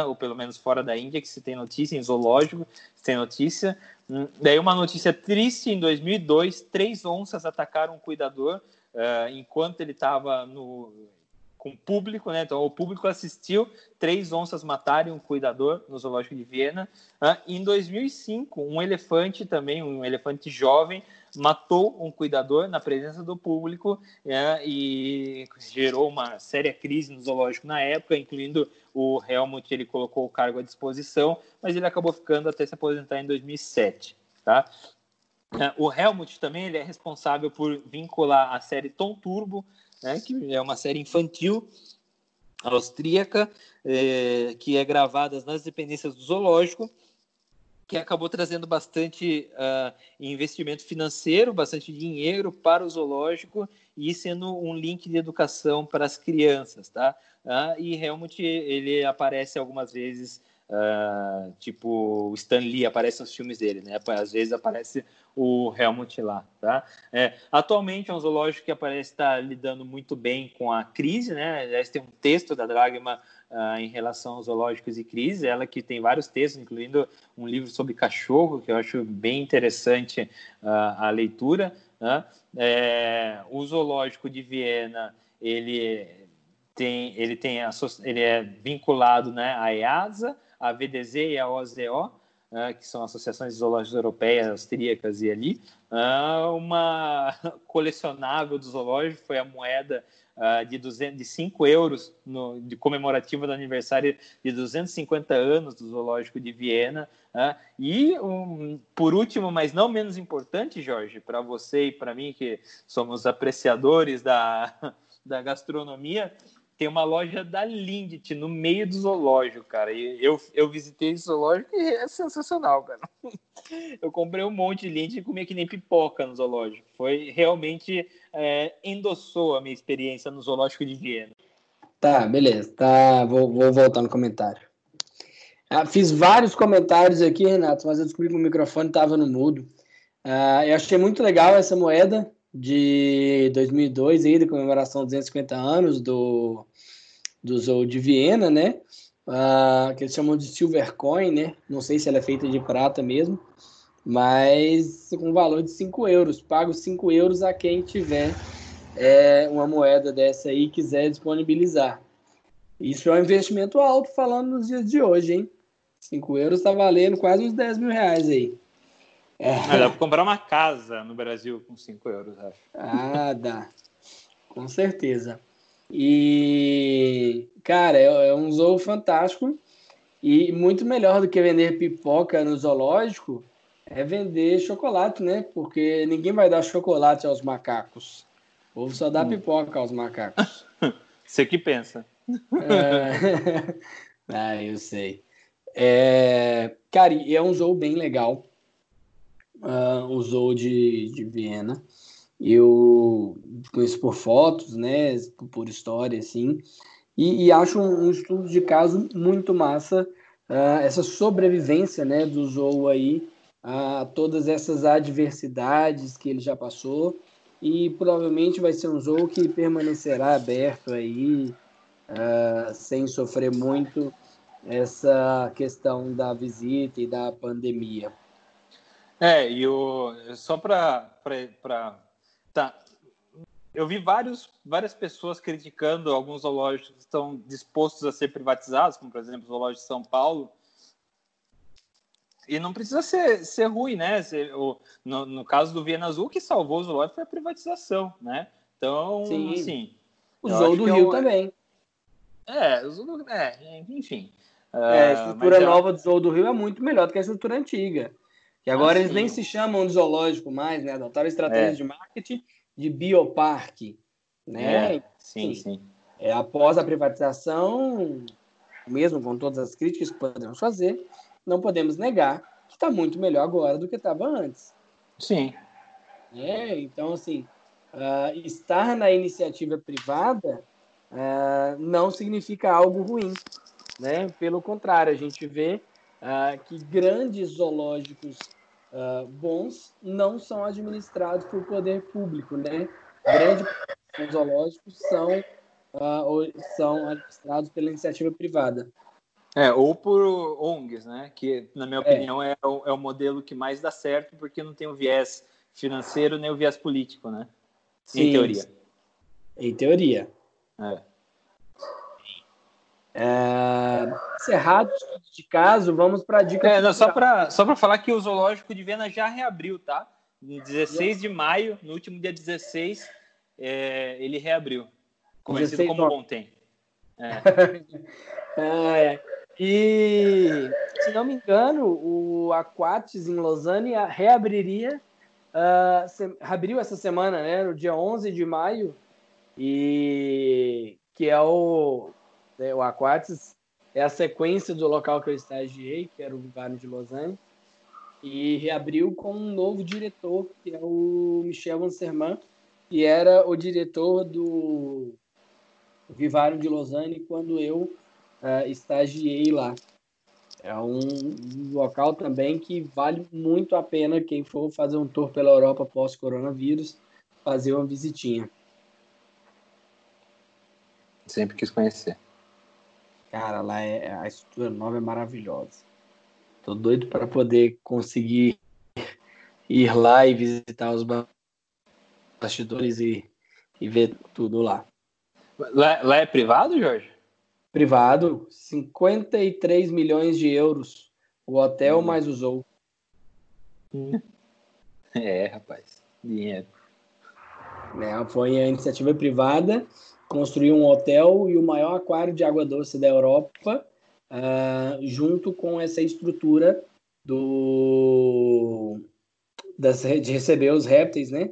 ou pelo menos fora da Índia, que se tem notícia, em zoológico, se tem notícia. Hum, daí uma notícia triste, em 2002, três onças atacaram um cuidador uh, enquanto ele estava no com público, né? Então o público assistiu três onças matarem um cuidador no zoológico de Viena. Uh, em 2005, um elefante também, um elefante jovem, matou um cuidador na presença do público é, e gerou uma séria crise no zoológico na época, incluindo o Helmut, ele colocou o cargo à disposição, mas ele acabou ficando até se aposentar em 2007, tá? É, o Helmut também ele é responsável por vincular a série Tom Turbo, né, que é uma série infantil austríaca, é, que é gravada nas dependências do zoológico, que acabou trazendo bastante uh, investimento financeiro, bastante dinheiro para o zoológico e sendo um link de educação para as crianças, tá? Uh, e Helmut ele aparece algumas vezes, uh, tipo o Stan Lee aparece nos filmes dele, né? Às vezes aparece o Helmut lá, tá? É, atualmente é um zoológico que aparece estar lidando muito bem com a crise, né? Aliás, tem um texto da Dragma uh, em relação aos zoológicos e crise, ela que tem vários textos, incluindo um livro sobre cachorro, que eu acho bem interessante uh, a leitura. Né? É, o zoológico de Viena, ele tem, ele tem ele é vinculado né, à EASA, à VDZ e à OZO, Uh, que são associações zoológicas europeias, austríacas e ali. Uh, uma colecionável do zoológico foi a moeda uh, de, 200, de 5 euros no, de comemorativa do aniversário de 250 anos do Zoológico de Viena. Uh, e, um, por último, mas não menos importante, Jorge, para você e para mim, que somos apreciadores da, da gastronomia, tem uma loja da Lindt no meio do zoológico, cara. E eu, eu visitei esse zoológico e é sensacional, cara. Eu comprei um monte de Lindt e comia que nem pipoca no zoológico. Foi realmente é, endossou a minha experiência no zoológico de Viena. Tá, beleza. Tá, vou, vou voltar no comentário. Ah, fiz vários comentários aqui, Renato, mas eu descobri que o microfone estava no mudo. Ah, eu achei muito legal essa moeda de 2002 aí, da comemoração dos 250 anos do, do Zoo de Viena, né? Uh, que eles chamam de Silver Coin, né? Não sei se ela é feita de prata mesmo, mas com valor de 5 euros. Pago 5 euros a quem tiver é, uma moeda dessa aí e quiser disponibilizar. Isso é um investimento alto falando nos dias de hoje, hein? 5 euros está valendo quase uns 10 mil reais aí. É. Ah, dá para comprar uma casa no Brasil com 5 euros, acho. Ah, dá. Com certeza. E, cara, é, é um zoo fantástico e muito melhor do que vender pipoca no zoológico é vender chocolate, né? Porque ninguém vai dar chocolate aos macacos. O povo só dá hum. pipoca aos macacos. Você que pensa. É... ah, eu sei. É... Cara, é um zoo bem legal uh, Zoo de, de Viena. Eu conheço por fotos, né, por história, assim, e, e acho um, um, estudo de caso muito massa, uh, essa sobrevivência, né, do Zoo aí, a todas essas adversidades que ele já passou, e provavelmente vai ser um zoo que permanecerá aberto aí, uh, sem sofrer muito essa questão da visita e da pandemia. É, e o, só para. Tá. Eu vi vários, várias pessoas criticando alguns zoológicos que estão dispostos a ser privatizados, como por exemplo o Zoológico de São Paulo. E não precisa ser, ser ruim, né? Ser, o, no, no caso do Viena Azul, o que salvou o zoológico foi a privatização, né? Então, Sim. assim. O Zoo do Rio é também. É, é enfim. É, a estrutura nova do Zoo do Rio é muito melhor do que a estrutura antiga. Que agora ah, eles nem se chamam de zoológico mais, né? Adotaram estratégias é. de marketing de bioparque, né? É, sim, sim. É, após a privatização, mesmo com todas as críticas que podemos fazer, não podemos negar que está muito melhor agora do que estava antes. Sim. É, então, assim, uh, estar na iniciativa privada uh, não significa algo ruim. Né? Pelo contrário, a gente vê uh, que grandes zoológicos bons não são administrados por poder público. Né? Grandes zoológicos são, são administrados pela iniciativa privada. É, ou por ONGs, né? Que, na minha é. opinião, é, é, o, é o modelo que mais dá certo, porque não tem o viés financeiro nem o viés político, né? Sim, em teoria. Em teoria. É. É, encerrado de caso, vamos para a dica. É, não, só para só falar que o Zoológico de Viena já reabriu, tá? No 16 de maio, no último dia 16, é, ele reabriu. Conhecido como ontem. É. é. E, se não me engano, o Aquatis em Lausanne reabriria, uh, se, abriu essa semana, né, no dia 11 de maio, e que é o, né, o Aquatis, é a sequência do local que eu estagiei, que era o Vivário de Lausanne, e reabriu com um novo diretor, que é o Michel Anserman, que era o diretor do Vivário de Lausanne quando eu uh, estagiei lá. É um local também que vale muito a pena quem for fazer um tour pela Europa pós-coronavírus, fazer uma visitinha. Sempre quis conhecer. Cara, lá é, a estrutura nova é maravilhosa. Tô doido para poder conseguir ir lá e visitar os bastidores e, e ver tudo lá. Lá, lá é privado, Jorge? privado, 53 milhões de euros. O hotel hum. mais usou. É, rapaz, dinheiro. É, foi a iniciativa privada, construiu um hotel e o maior aquário de água doce da Europa, uh, junto com essa estrutura do das, de receber os répteis, né?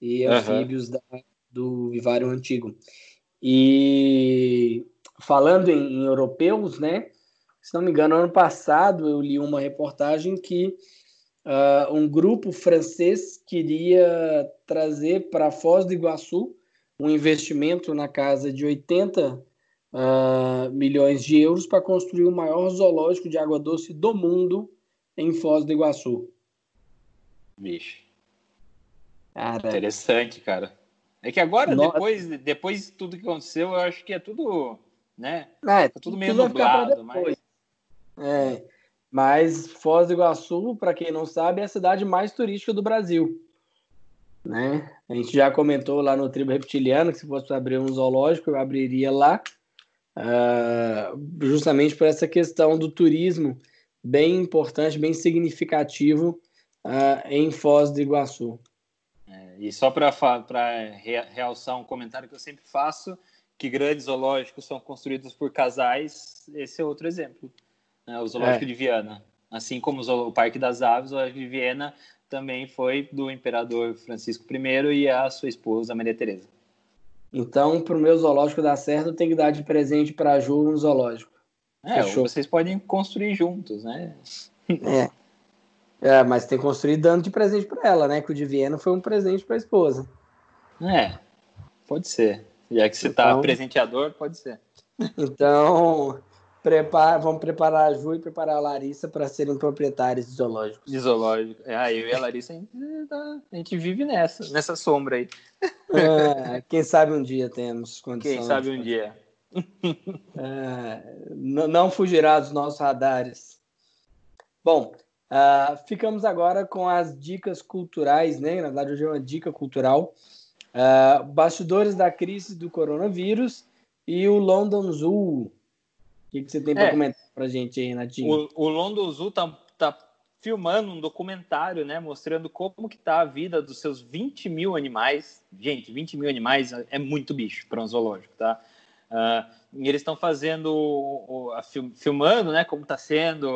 E anfíbios uhum. da, do vivário antigo. E falando em, em, europeus, né? Se não me engano, ano passado eu li uma reportagem que uh, um grupo francês queria trazer para Foz do Iguaçu um investimento na casa de 80 uh, ah, milhões de euros para construir o maior zoológico de água doce do mundo em Foz do Iguaçu. Vixe. Cara, Interessante, cara. É que agora, Nossa. depois, depois de tudo que aconteceu, eu acho que é tudo né? É, tá tudo meio tudo nublado, mas... É, mas Foz do Iguaçu, para quem não sabe, é a cidade mais turística do Brasil. Né? A gente já comentou lá no Tribo Reptiliano que se fosse abrir um zoológico, eu abriria lá, uh, justamente por essa questão do turismo bem importante, bem significativo uh, em Foz do Iguaçu. É, e só para realçar um comentário que eu sempre faço, que grandes zoológicos são construídos por casais, esse é outro exemplo. Né? O Zoológico é. de Viana. Assim como o Parque das Aves, o Zoológico de Viena também foi do imperador Francisco I e a sua esposa Maria Teresa. Então, para o meu zoológico dar certo, tem que dar de presente para a Ju um zoológico. É, vocês podem construir juntos, né? É. é, mas tem que construir dando de presente para ela, né? Que o de Viena foi um presente para a esposa. É, pode ser. Já que você está então, presenteador, pode ser. Então, prepara, vamos preparar a Ju e preparar a Larissa para serem proprietários de zoológicos. De zoológico. É, eu e a Larissa, a gente, tá, a gente vive nessa, nessa sombra aí. É, quem sabe um dia temos condições. Quem sabe um dia. É, não fugirá dos nossos radares. Bom, uh, ficamos agora com as dicas culturais, né? Na verdade, hoje é uma dica cultural Uh, bastidores da crise do coronavírus e o London Zoo. O que, que você tem para é, comentar para gente aí, Natinho? O, o London Zoo tá, tá filmando um documentário, né, mostrando como que tá a vida dos seus 20 mil animais. Gente, 20 mil animais é muito bicho para um zoológico, tá? Uh, e eles estão fazendo, filmando, né, como está sendo,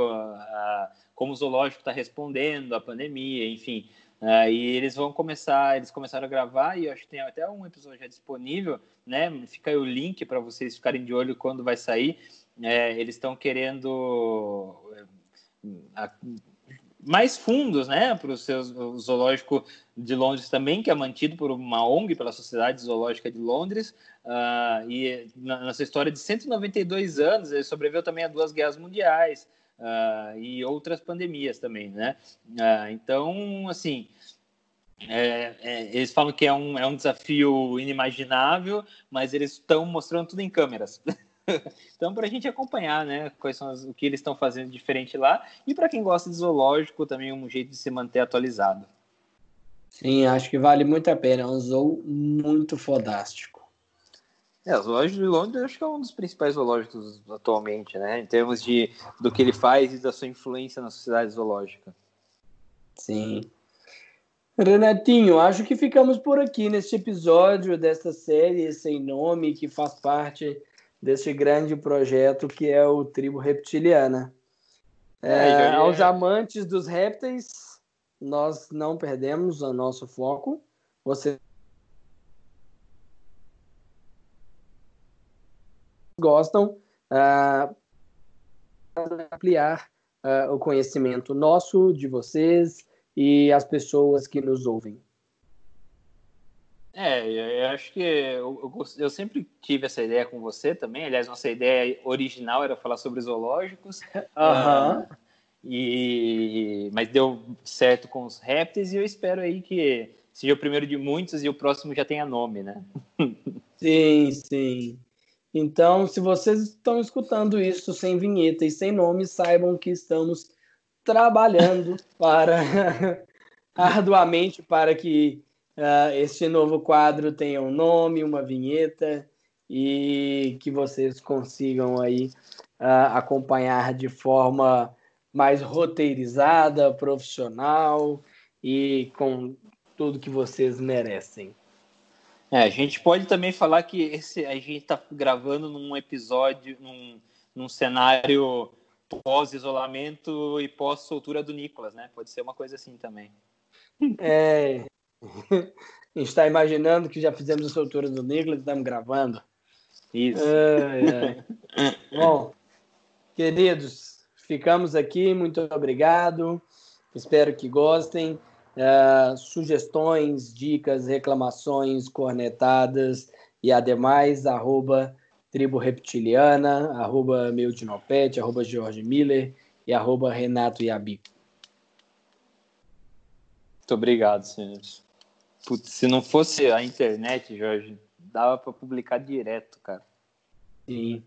como o zoológico está respondendo à pandemia, enfim. Uh, e eles vão começar, eles começaram a gravar e eu acho que tem até um episódio já disponível, né? Fica aí o link para vocês ficarem de olho quando vai sair. É, eles estão querendo é, mais fundos, né, para o seu zoológico de Londres também, que é mantido por uma ONG, pela Sociedade Zoológica de Londres, uh, e nessa história de 192 anos, ele sobreviveu também a duas guerras mundiais uh, e outras pandemias também, né? Uh, então, assim, é, é, eles falam que é um, é um desafio inimaginável, mas eles estão mostrando tudo em câmeras. então, para a gente acompanhar, né, quais são as, o que eles estão fazendo diferente lá, e para quem gosta de zoológico, também um jeito de se manter atualizado. Sim, acho que vale muito a pena. É um zoo muito fodástico. É, o zoológico de Londres acho que é um dos principais zoológicos atualmente, né? Em termos de do que ele faz e da sua influência na sociedade zoológica. Sim. Renatinho, acho que ficamos por aqui neste episódio desta série sem nome que faz parte deste grande projeto que é o Tribo Reptiliana. É, é, aos amantes dos répteis, nós não perdemos o nosso foco. Você gostam uh, ampliar uh, o conhecimento nosso, de vocês e as pessoas que nos ouvem. É, eu acho que eu, eu, eu, sempre tive essa ideia com você também. Aliás, nossa ideia original era falar sobre zoológicos. Uhum. Uh, e, mas deu certo com os répteis e eu espero aí que seja o primeiro de muitos e o próximo já tenha nome, né? Sim, sim. Então, se vocês estão escutando isso sem vinheta e sem nome, saibam que estamos trabalhando para arduamente para que uh, este novo quadro tenha um nome, uma vinheta e que vocês consigam aí uh, acompanhar de forma mais roteirizada, profissional e com tudo que vocês merecem. É, a gente pode também falar que esse, a gente está gravando num episódio, num, num cenário pós-isolamento e pós-soltura do Nicolas, né? Pode ser uma coisa assim também. É, está imaginando que já fizemos a soltura do Nicolas e estamos gravando. Isso. É, é. Bom, queridos, ficamos aqui. Muito obrigado. Espero que gostem. Uh, sugestões, dicas, reclamações, cornetadas e ademais, arroba Tribo Reptiliana, arroba Meudinopet, arroba George Miller e arroba Renato Yabico. Muito obrigado, senhores. Putz, se não fosse a internet, Jorge, dava para publicar direto, cara. Sim.